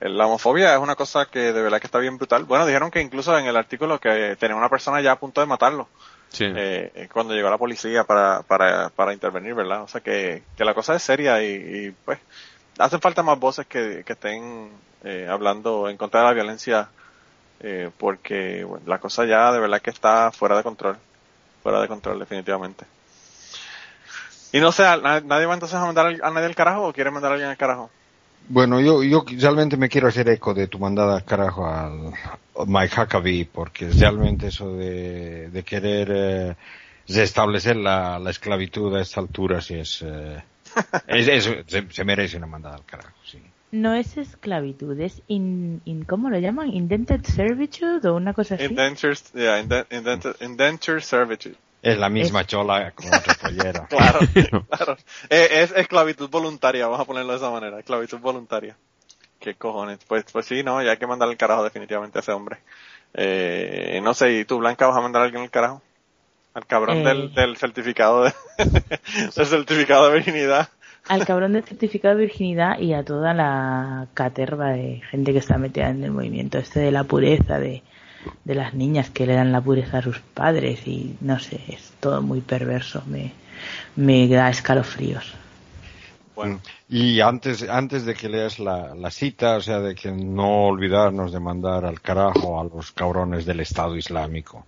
Speaker 1: la homofobia es una cosa que de verdad que está bien brutal. Bueno, dijeron que incluso en el artículo que tenía una persona ya a punto de matarlo. Eh, cuando llegó la policía para, para, para intervenir, ¿verdad? O sea que, que la cosa es seria y, pues hacen falta más voces que, que estén eh, hablando en contra de la violencia eh, porque la cosa ya de verdad que está fuera de control, fuera de control definitivamente. Y no sé, ¿nadie va entonces a mandar a nadie al carajo o quiere mandar a alguien al carajo?
Speaker 2: Bueno, yo, yo realmente me quiero hacer eco de tu mandada al carajo al Mike Huckabee, porque realmente eso de, de querer eh, restablecer la, la, esclavitud a esta altura sí es, eh, es, se, merece una mandada al carajo, sí.
Speaker 4: No es esclavitud, es in, in ¿cómo lo llaman? Indented servitude o una cosa así.
Speaker 1: Indentured, yeah, indentured servitude.
Speaker 2: Es la misma chola con otra pollera.
Speaker 1: claro, claro. Eh, es, esclavitud voluntaria, vamos a ponerlo de esa manera, esclavitud voluntaria. ¿Qué cojones? Pues, pues sí, no, ya hay que mandar el carajo definitivamente a ese hombre. Eh, no sé, ¿y tú, Blanca, vas a mandar a alguien al carajo? Al cabrón del, eh. del certificado de, del certificado de virginidad.
Speaker 4: Al cabrón del certificado de virginidad y a toda la caterva de gente que está metida en el movimiento este de la pureza, de, de las niñas que le dan la pureza a sus padres y no sé, es todo muy perverso, me, me da escalofríos.
Speaker 2: Bueno. Y antes, antes de que leas la, la cita, o sea, de que no olvidarnos de mandar al carajo a los cabrones del Estado Islámico.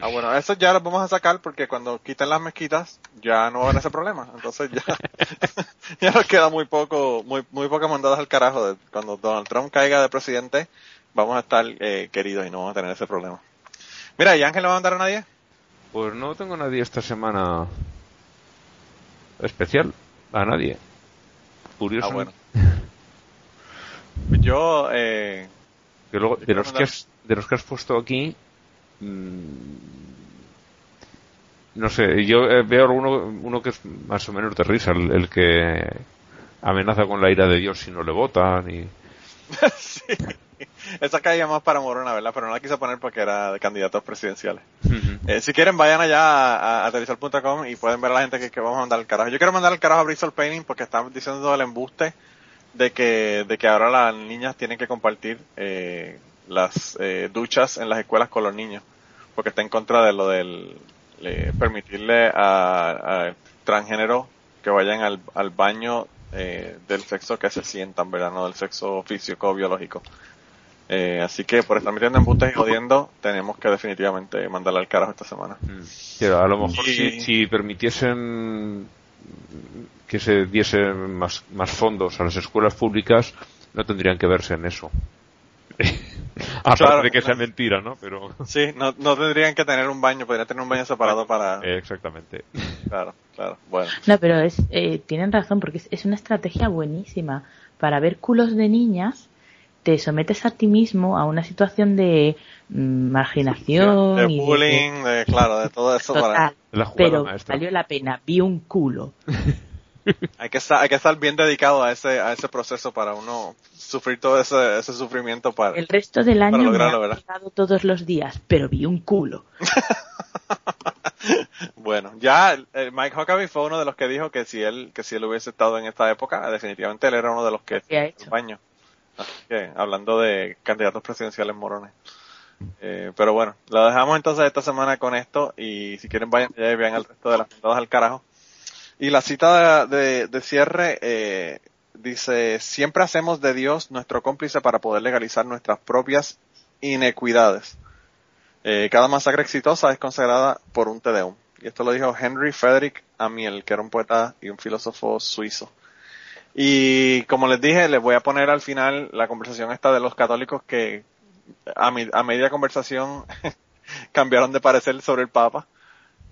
Speaker 1: Ah, bueno, eso ya lo vamos a sacar porque cuando quiten las mezquitas ya no va a haber ese problema. Entonces ya, ya nos queda muy poco, muy, muy pocas mandadas al carajo. cuando Donald Trump caiga de presidente, vamos a estar eh, queridos y no vamos a tener ese problema. Mira, ¿y Ángel no va a mandar a nadie?
Speaker 3: Pues no tengo a nadie esta semana especial, a nadie. Curioso. Ah, bueno.
Speaker 1: Yo, eh,
Speaker 3: de, los que has, de los que has puesto aquí, mm, no sé, yo eh, veo uno, uno que es más o menos de risa, el, que amenaza con la ira de Dios si no le votan y...
Speaker 1: sí. Esa caía más para Morona, ¿verdad? Pero no la quise poner porque era de candidatos presidenciales. Eh, si quieren, vayan allá a, a, y pueden ver a la gente que, vamos a mandar al carajo. Yo quiero mandar al carajo a Bristol Painting porque están diciendo el embuste de que, de que ahora las niñas tienen que compartir eh, las eh, duchas en las escuelas con los niños. Porque está en contra de lo del permitirle a, a, transgénero que vayan al, al baño del sexo que se sientan, ¿verdad? No del sexo físico o biológico. Eh, así que por estar metiendo embustes y jodiendo, tenemos que definitivamente mandarle al carajo esta semana.
Speaker 3: Mm. a lo mejor si, permitiesen que se diesen más, más fondos a las escuelas públicas, no tendrían que verse en eso. Aparte de que sea mentira, ¿no? Pero...
Speaker 1: Sí, no, no tendrían que tener un baño, podrían tener un baño separado para...
Speaker 3: Exactamente.
Speaker 1: Claro, claro, bueno.
Speaker 4: No, pero es, eh, tienen razón, porque es, es una estrategia buenísima para ver culos de niñas te sometes a ti mismo a una situación de mm, marginación.
Speaker 1: de bullying, de, claro, de todo eso.
Speaker 4: para... pero valió la pena, vi un culo.
Speaker 1: hay, que estar, hay que estar bien dedicado a ese, a ese proceso para uno sufrir todo ese, ese sufrimiento para
Speaker 4: El resto del año me ha todos los días, pero vi un culo.
Speaker 1: bueno, ya eh, Mike Huckabee fue uno de los que dijo que si él que si él hubiese estado en esta época, definitivamente él era uno de los que
Speaker 4: el
Speaker 1: baño hablando de candidatos presidenciales morones. Eh, pero bueno, lo dejamos entonces esta semana con esto y si quieren vayan y vean el resto de las mandadas al carajo. Y la cita de, cierre eh, dice, siempre hacemos de Dios nuestro cómplice para poder legalizar nuestras propias inequidades. Eh, cada masacre exitosa es consagrada por un Tedeum. Y esto lo dijo Henry Frederick Amiel, que era un poeta y un filósofo suizo. Y como les dije, les voy a poner al final la conversación esta de los católicos que a, a media conversación cambiaron de parecer sobre el Papa.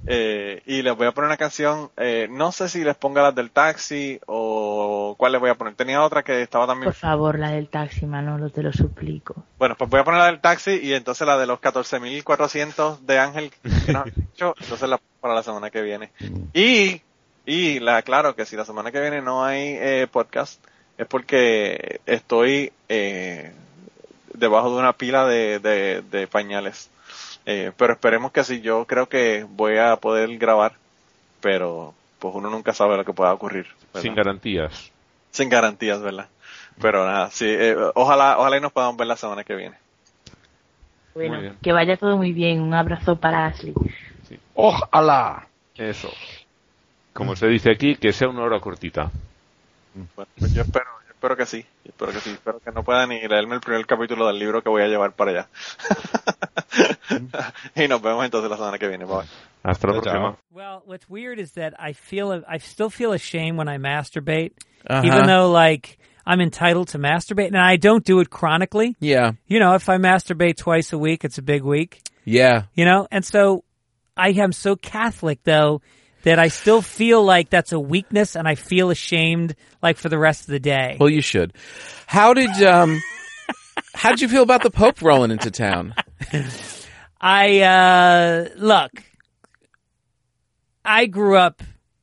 Speaker 1: Eh, y les voy a poner una canción, eh, no sé si les ponga las del taxi o cuál les voy a poner. Tenía otra que estaba también.
Speaker 4: Por favor, la del taxi, Manolo, te lo suplico.
Speaker 1: Bueno, pues voy a poner la del taxi y entonces la de los 14.400 de Ángel que nos dicho, entonces la para la semana que viene. Y y la claro que si la semana que viene no hay eh, podcast es porque estoy eh, debajo de una pila de, de, pañales. Eh, pero esperemos que así. Yo creo que voy a poder grabar, pero pues uno nunca sabe lo que pueda ocurrir.
Speaker 3: Sin garantías.
Speaker 1: sin garantías, ¿verdad? Pero nada, sí, eh, ojalá, ojalá y nos podamos ver la semana que viene.
Speaker 4: Bueno, que vaya todo muy bien. Un abrazo para Ashley.
Speaker 2: Sí. Ojalá.
Speaker 3: Eso. Como se dice aquí, que sea una hora cortita.
Speaker 1: Bueno, pues yo espero, yo espero que sí. Espero que sí. Espero que no pueda ni leerme el primer capítulo del libro que voy a llevar para allá. y nos vemos entonces la semana que viene. Bye.
Speaker 3: Hasta la próxima.
Speaker 5: Well, what's weird is that I feel I still feel ashamed when I masturbate,
Speaker 6: Uh-huh.
Speaker 5: even though like I'm entitled to masturbate, and I don't do it chronically.
Speaker 6: Yeah.
Speaker 5: You know, if I masturbate twice a week, it's a big week.
Speaker 6: Yeah.
Speaker 5: You know, and so I am so Catholic though that I still feel like that's a weakness, and I feel ashamed like for the rest of the day.
Speaker 6: Well, you should. How did um how did you feel about the Pope rolling into town?
Speaker 5: I uh look. I grew up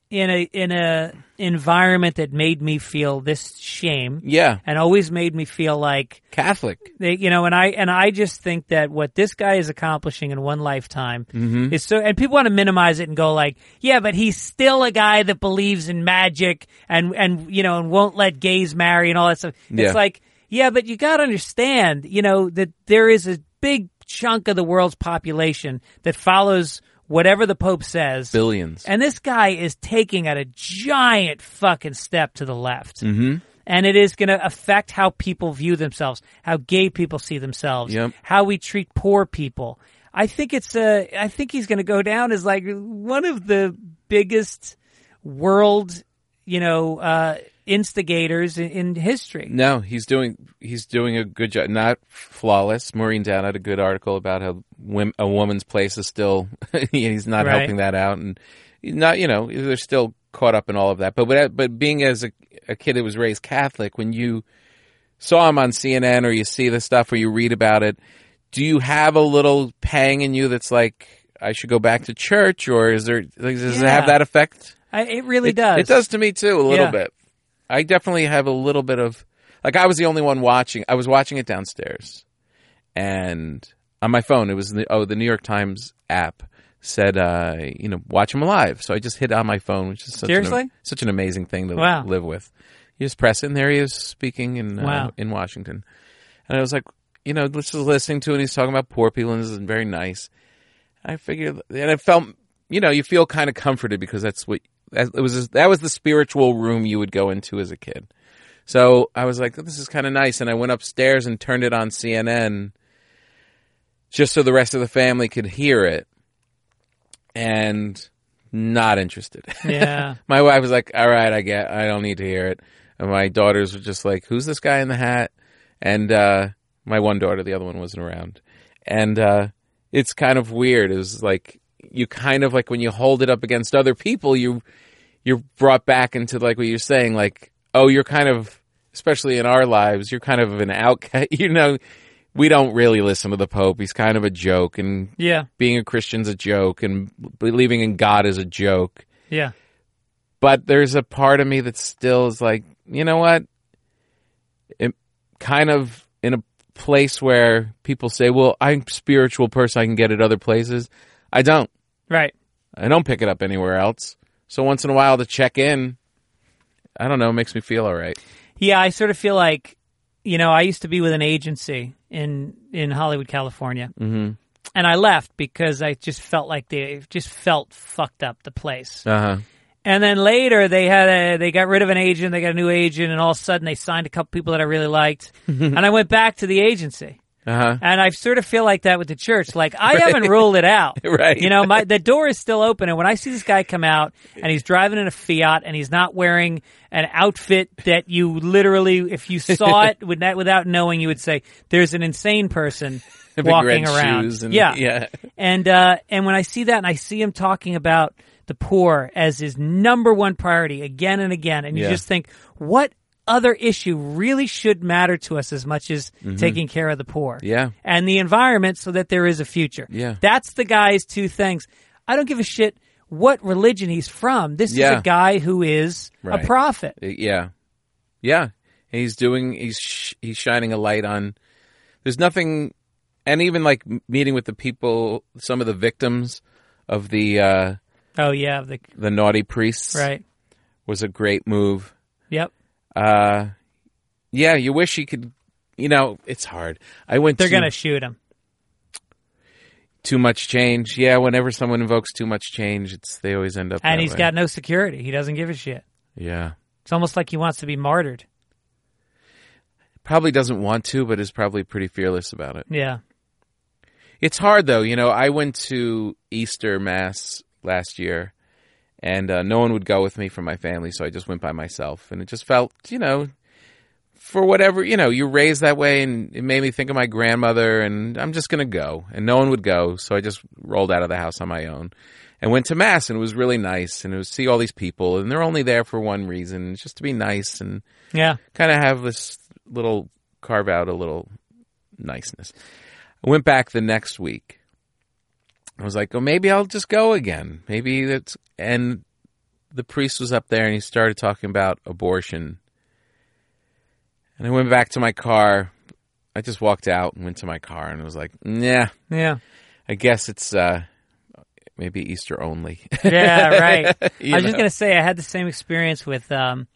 Speaker 5: in a in a environment that made me feel this shame
Speaker 6: Yeah.
Speaker 5: and always made me feel like
Speaker 6: Catholic.
Speaker 5: they, you know, and I and I just think that what this guy is accomplishing in one lifetime
Speaker 6: Mm-hmm.
Speaker 5: is so. And people want to minimize it and go like, yeah, but he's still a guy that believes in magic and and you know and won't let gays marry and all that stuff.
Speaker 6: Yeah.
Speaker 5: It's like, yeah, but you got to understand, you know, that there is a big chunk of the world's population that follows whatever the Pope says.
Speaker 6: Billions.
Speaker 5: And this guy is taking at a giant fucking step to the left.
Speaker 6: Mm-hmm.
Speaker 5: And it is going to affect how people view themselves, how gay people see themselves,
Speaker 6: Yep.
Speaker 5: how we treat poor people. I think it's uh, I think he's going to go down as like one of the biggest world, you know, uh, instigators in, in history.
Speaker 6: No, he's doing he's doing a good job. Not flawless. Maureen Down had a good article about how a woman's place is still he's not
Speaker 5: Right.
Speaker 6: helping that out, and not you know they're still caught up in all of that. But but but being as a, a kid that was raised Catholic, when you saw him on CNN or you see the stuff or you read about it, do you have a little pang in you that's like I should go back to church, or is there does it have that effect?
Speaker 5: I, it really
Speaker 6: It-
Speaker 5: does.
Speaker 6: It does to me too, a little
Speaker 5: Yeah.
Speaker 6: bit. I definitely have a little bit of like I was the only one watching. I was watching it downstairs, and on my phone it was the, oh the New York Times app said uh, you know watch him live. So I just hit on my phone, which is such
Speaker 5: Seriously?
Speaker 6: an, such an amazing thing to
Speaker 5: Wow.
Speaker 6: live with. You just press it, and there he is speaking in uh,
Speaker 5: Wow.
Speaker 6: in Washington, and I was like, you know, just listening to it. and He's talking about poor people, and this is very nice. I figured, and I felt, you know, you feel kind of comforted because that's what it was. That was the spiritual room you would go into as a kid. So I was like, this is kind of nice, and I went upstairs and turned it on CNN, just so the rest of the family could hear it, and not interested.
Speaker 5: Yeah.
Speaker 6: my wife was like, "All right, I get, I don't need to hear it," and my daughters were just like, "Who's this guy in the hat?" And uh, my one daughter, the other one wasn't around, and uh, it's kind of weird. It was like you kind of like when you hold it up against other people, you you're brought back into like what you're saying, like, oh, you're kind of, especially in our lives, you're kind of an outcast. You know, we don't really listen to the Pope. He's kind of a joke, and
Speaker 5: Yeah.
Speaker 6: being a Christian's a joke, and believing in God is a joke
Speaker 5: Yeah.
Speaker 6: but there's a part of me that still is like, you know what? It kind of in a place where people say, "Well, I'm spiritual person. I can get at other places." I don't.
Speaker 5: Right.
Speaker 6: I don't pick it up anywhere else. So once in a while to check in, I don't know, makes me feel all right.
Speaker 5: Yeah, I sort of feel like, you know, I used to be with an agency in in Hollywood, California,
Speaker 6: Mhm.
Speaker 5: and I left because I just felt like they just felt fucked up the place.
Speaker 6: Uh huh.
Speaker 5: And then later they had a they got rid of an agent, they got a new agent, and all of a sudden they signed a couple people that I really liked, and I went back to the agency.
Speaker 6: Uh huh.
Speaker 5: And I sort of feel like that with the church. Like I haven't ruled it out.
Speaker 6: Right.
Speaker 5: You know, my the door is still open and when I see this guy come out and he's driving in a Fiat and he's not wearing an outfit that you literally if you saw it with that without knowing you would say there's an insane person walking around.
Speaker 6: and-
Speaker 5: yeah.
Speaker 6: yeah.
Speaker 5: And uh and when I see that and I see him talking about the poor as his number one priority again and again and you
Speaker 6: Yeah.
Speaker 5: just think what other issue really should matter to us as much as taking care of the poor
Speaker 6: Mm-hmm. Yeah.
Speaker 5: and the environment so that there is a future.
Speaker 6: Yeah.
Speaker 5: That's the guy's two things. I don't give a shit what religion he's from. This
Speaker 6: Yeah.
Speaker 5: is a guy who is
Speaker 6: Right.
Speaker 5: a prophet.
Speaker 6: Yeah, yeah. He's doing. He's sh- he's shining a light on. There's nothing, and even like meeting with the people, some of the victims of the uh,
Speaker 5: Oh yeah, the
Speaker 6: the naughty priests,
Speaker 5: right.
Speaker 6: was a great move.
Speaker 5: Yep.
Speaker 6: Uh, yeah, you wish you could. You know, it's hard. I went.
Speaker 5: They're
Speaker 6: to,
Speaker 5: gonna shoot him.
Speaker 6: too much change. Yeah, whenever someone invokes too much change, it's they always end up.
Speaker 5: And he's
Speaker 6: way.
Speaker 5: got no security. He doesn't give a shit.
Speaker 6: yeah.
Speaker 5: It's almost like he wants to be martyred.
Speaker 6: Probably doesn't want to, but is probably pretty fearless about it.
Speaker 5: Yeah.
Speaker 6: It's hard though. You know, I went to Easter Mass last year, and uh, no one would go with me from my family, so I just went by myself, and it just felt, you know, for whatever you know, you're raised that way, and it made me think of my grandmother, and I'm just gonna go, and no one would go, so I just rolled out of the house on my own. And went to mass, and it was really nice, and it was see all these people, and they're only there for one reason, just to be nice and
Speaker 5: Yeah.
Speaker 6: kind of have this little carve out a little niceness. I went back the next week. I was like, oh, maybe I'll just go again. Maybe that's. And the priest was up there and he started talking about abortion. And I went back to my car. I just walked out and went to my car and was like, yeah,
Speaker 5: Yeah.
Speaker 6: I guess it's uh, maybe Easter only.
Speaker 5: Yeah, right. I was just gonna say I had the same experience with um,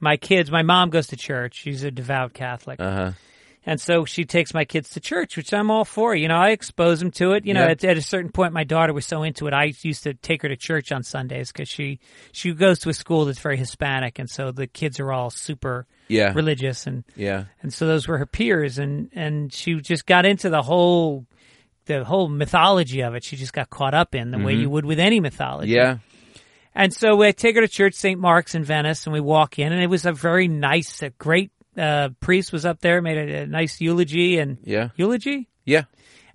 Speaker 5: my kids. My mom goes to church. She's a devout Catholic,
Speaker 6: Uh-huh.
Speaker 5: And so she takes my kids to church, which I'm all for. You know, I expose them to it. You know,
Speaker 6: Yeah.
Speaker 5: at, at a certain point, my daughter was so into it. I used to take her to church on Sundays because she she goes to a school that's very Hispanic, and so the kids are all super
Speaker 6: Yeah.
Speaker 5: religious and
Speaker 6: Yeah.
Speaker 5: and so those were her peers and and she just got into the whole the whole mythology of it she just got caught up in the way you would with any mythology
Speaker 6: Mm-hmm. Yeah.
Speaker 5: and so we take her to church st mark's in venice and we walk in and it was a very nice a great uh, priest was up there made a, a nice eulogy and
Speaker 6: Yeah.
Speaker 5: eulogy
Speaker 6: Yeah.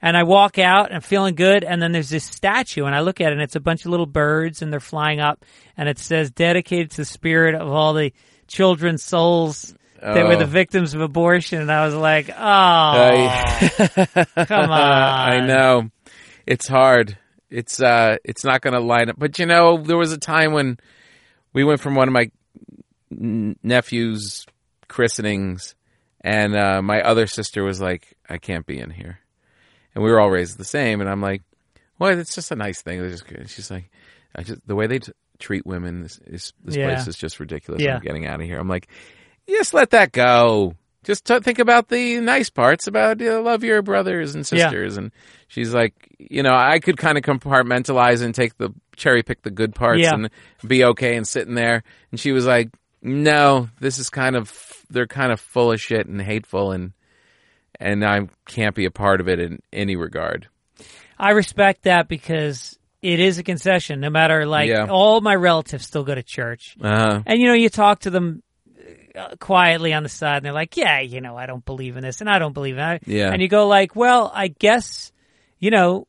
Speaker 5: and I walk out and I'm feeling good. And then there's this statue, and I look at it, and it's a bunch of little birds, and they're flying up, and it says dedicated to the spirit of all the children's souls that were
Speaker 6: Oh.
Speaker 5: the victims of abortion. And I was like, oh,
Speaker 6: I-
Speaker 5: come on.
Speaker 6: I know. It's hard. It's uh it's not going to line up. But you know, there was a time when we went from one of my n- nephew's christenings and uh my other sister was like, I can't be in here. And we were all raised the same and I'm like, "Well, it's just a nice thing." They're just she's like, I just the way they t- treat women is, is this
Speaker 5: Yeah.
Speaker 6: place is just ridiculous.
Speaker 5: Yeah.
Speaker 6: I'm getting out of here. I'm like, just let that go. Just t- think about the nice parts about you know, love your brothers and
Speaker 5: Yeah.
Speaker 6: sisters. And she's like, you know, I could kind of compartmentalize and take the cherry pick the good parts
Speaker 5: Yeah.
Speaker 6: and be okay and sitting there. And she was like, no, this is kind of they're kind of full of shit and hateful and and I can't be a part of it in any regard.
Speaker 5: I respect that because it is a concession. No matter like
Speaker 6: Yeah.
Speaker 5: all my relatives still go to church,
Speaker 6: Uh,
Speaker 5: and you know you talk to them uh, quietly on the side, and they're like, "Yeah, you know, I don't believe in this, and I don't believe in that."
Speaker 6: Yeah.
Speaker 5: and you go like, "Well, I guess, you know."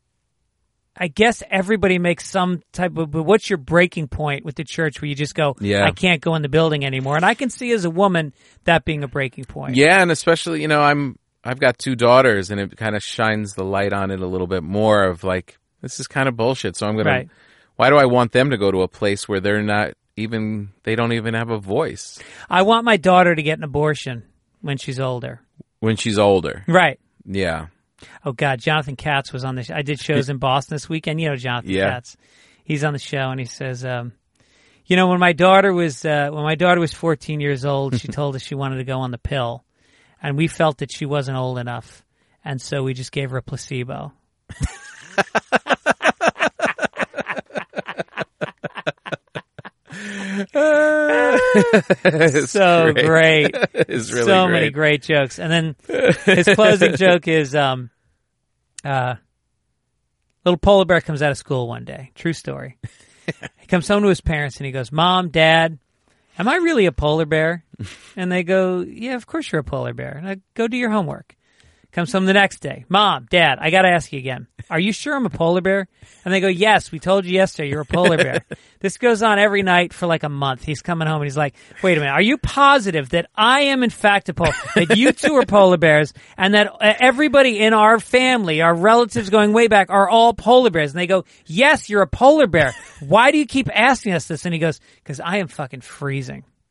Speaker 5: I guess everybody makes some type of, but what's your breaking point with the church where you just go,
Speaker 6: Yeah.
Speaker 5: I can't go in the building anymore? And I can see as a woman that being a breaking point.
Speaker 6: Yeah, and especially you know I'm I've got two daughters, and it kind of shines the light on it a little bit more of like this is kind of bullshit. So I'm gonna. Why do I want them to go to a place where they're not even they don't even have a voice
Speaker 5: I want my daughter to get an abortion when she's older.
Speaker 6: when she's older?
Speaker 5: Right.
Speaker 6: Yeah,
Speaker 5: Oh God, Jonathan Katz was on the. Sh- I did shows in Boston this weekend. You know Jonathan
Speaker 6: Yeah.
Speaker 5: Katz. He's on the show and he says, um, you know, when my daughter was uh, when my daughter was 14 years old, she told us she wanted to go on the pill, and we felt that she wasn't old enough, and so we just gave her a placebo. so great.
Speaker 6: it's really
Speaker 5: so
Speaker 6: great.
Speaker 5: many great jokes. And then his closing joke is um uh little polar bear comes out of school one day. True story. he comes home to his parents and he goes, "Mom, Dad, am I really a polar bear?" And they go, "Yeah, of course you're a polar bear." And I go do your homework. Comes home the next day. Mom, Dad, I got to ask you again. Are you sure I'm a polar bear? And they go, Yes, we told you yesterday you're a polar bear. this goes on every night for like a month. He's coming home and he's like, Wait a minute, are you positive that I am in fact a polar, that you two are polar bears and that uh, everybody in our family, our relatives going way back are all polar bears? And they go, Yes, you're a polar bear. Why do you keep asking us this? And he goes, Because I am fucking freezing.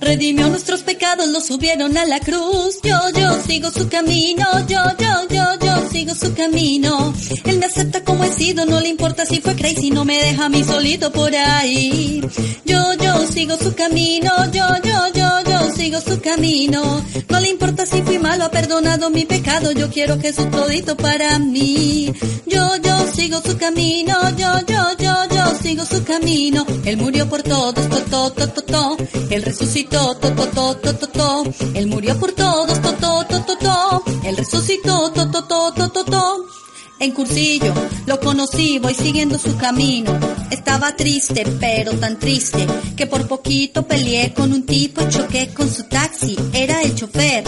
Speaker 7: redimió nuestros pecados, los subieron a la cruz. Yo, yo sigo su camino, yo, yo, yo, yo sigo su camino. Él me acepta como he sido, no le importa si fue crazy, no me deja a mí solito por ahí. Yo, yo sigo su camino, yo, yo, yo, yo sigo su camino. No le importa si fui malo, ha perdonado mi pecado, yo quiero Jesús todito para mí. Yo, yo sigo su camino, yo, yo, yo, yo sigo su camino. Él murió por todos, to, to, to, to, to. Él resucitó, to, to, to, to, to, to. Él murió por todos, to, to, to, to, to. Él resucitó, to, to, to, to, to, to. En cursillo, lo conocí, voy siguiendo su camino. Estaba triste, pero tan triste, que por poquito peleé con un tipo y choqué con su taxi. Era el chofer,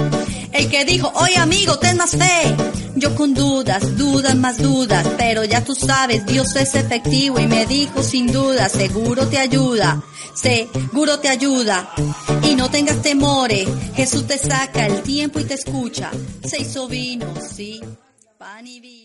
Speaker 7: el que dijo, oye amigo, ten más fe. Yo con dudas, dudas más dudas, pero ya tú sabes, Dios es efectivo y me dijo sin duda, seguro te ayuda, seguro te ayuda. Y no tengas temores, Jesús te saca el tiempo y te escucha. Se hizo vino, sí, pan y vino.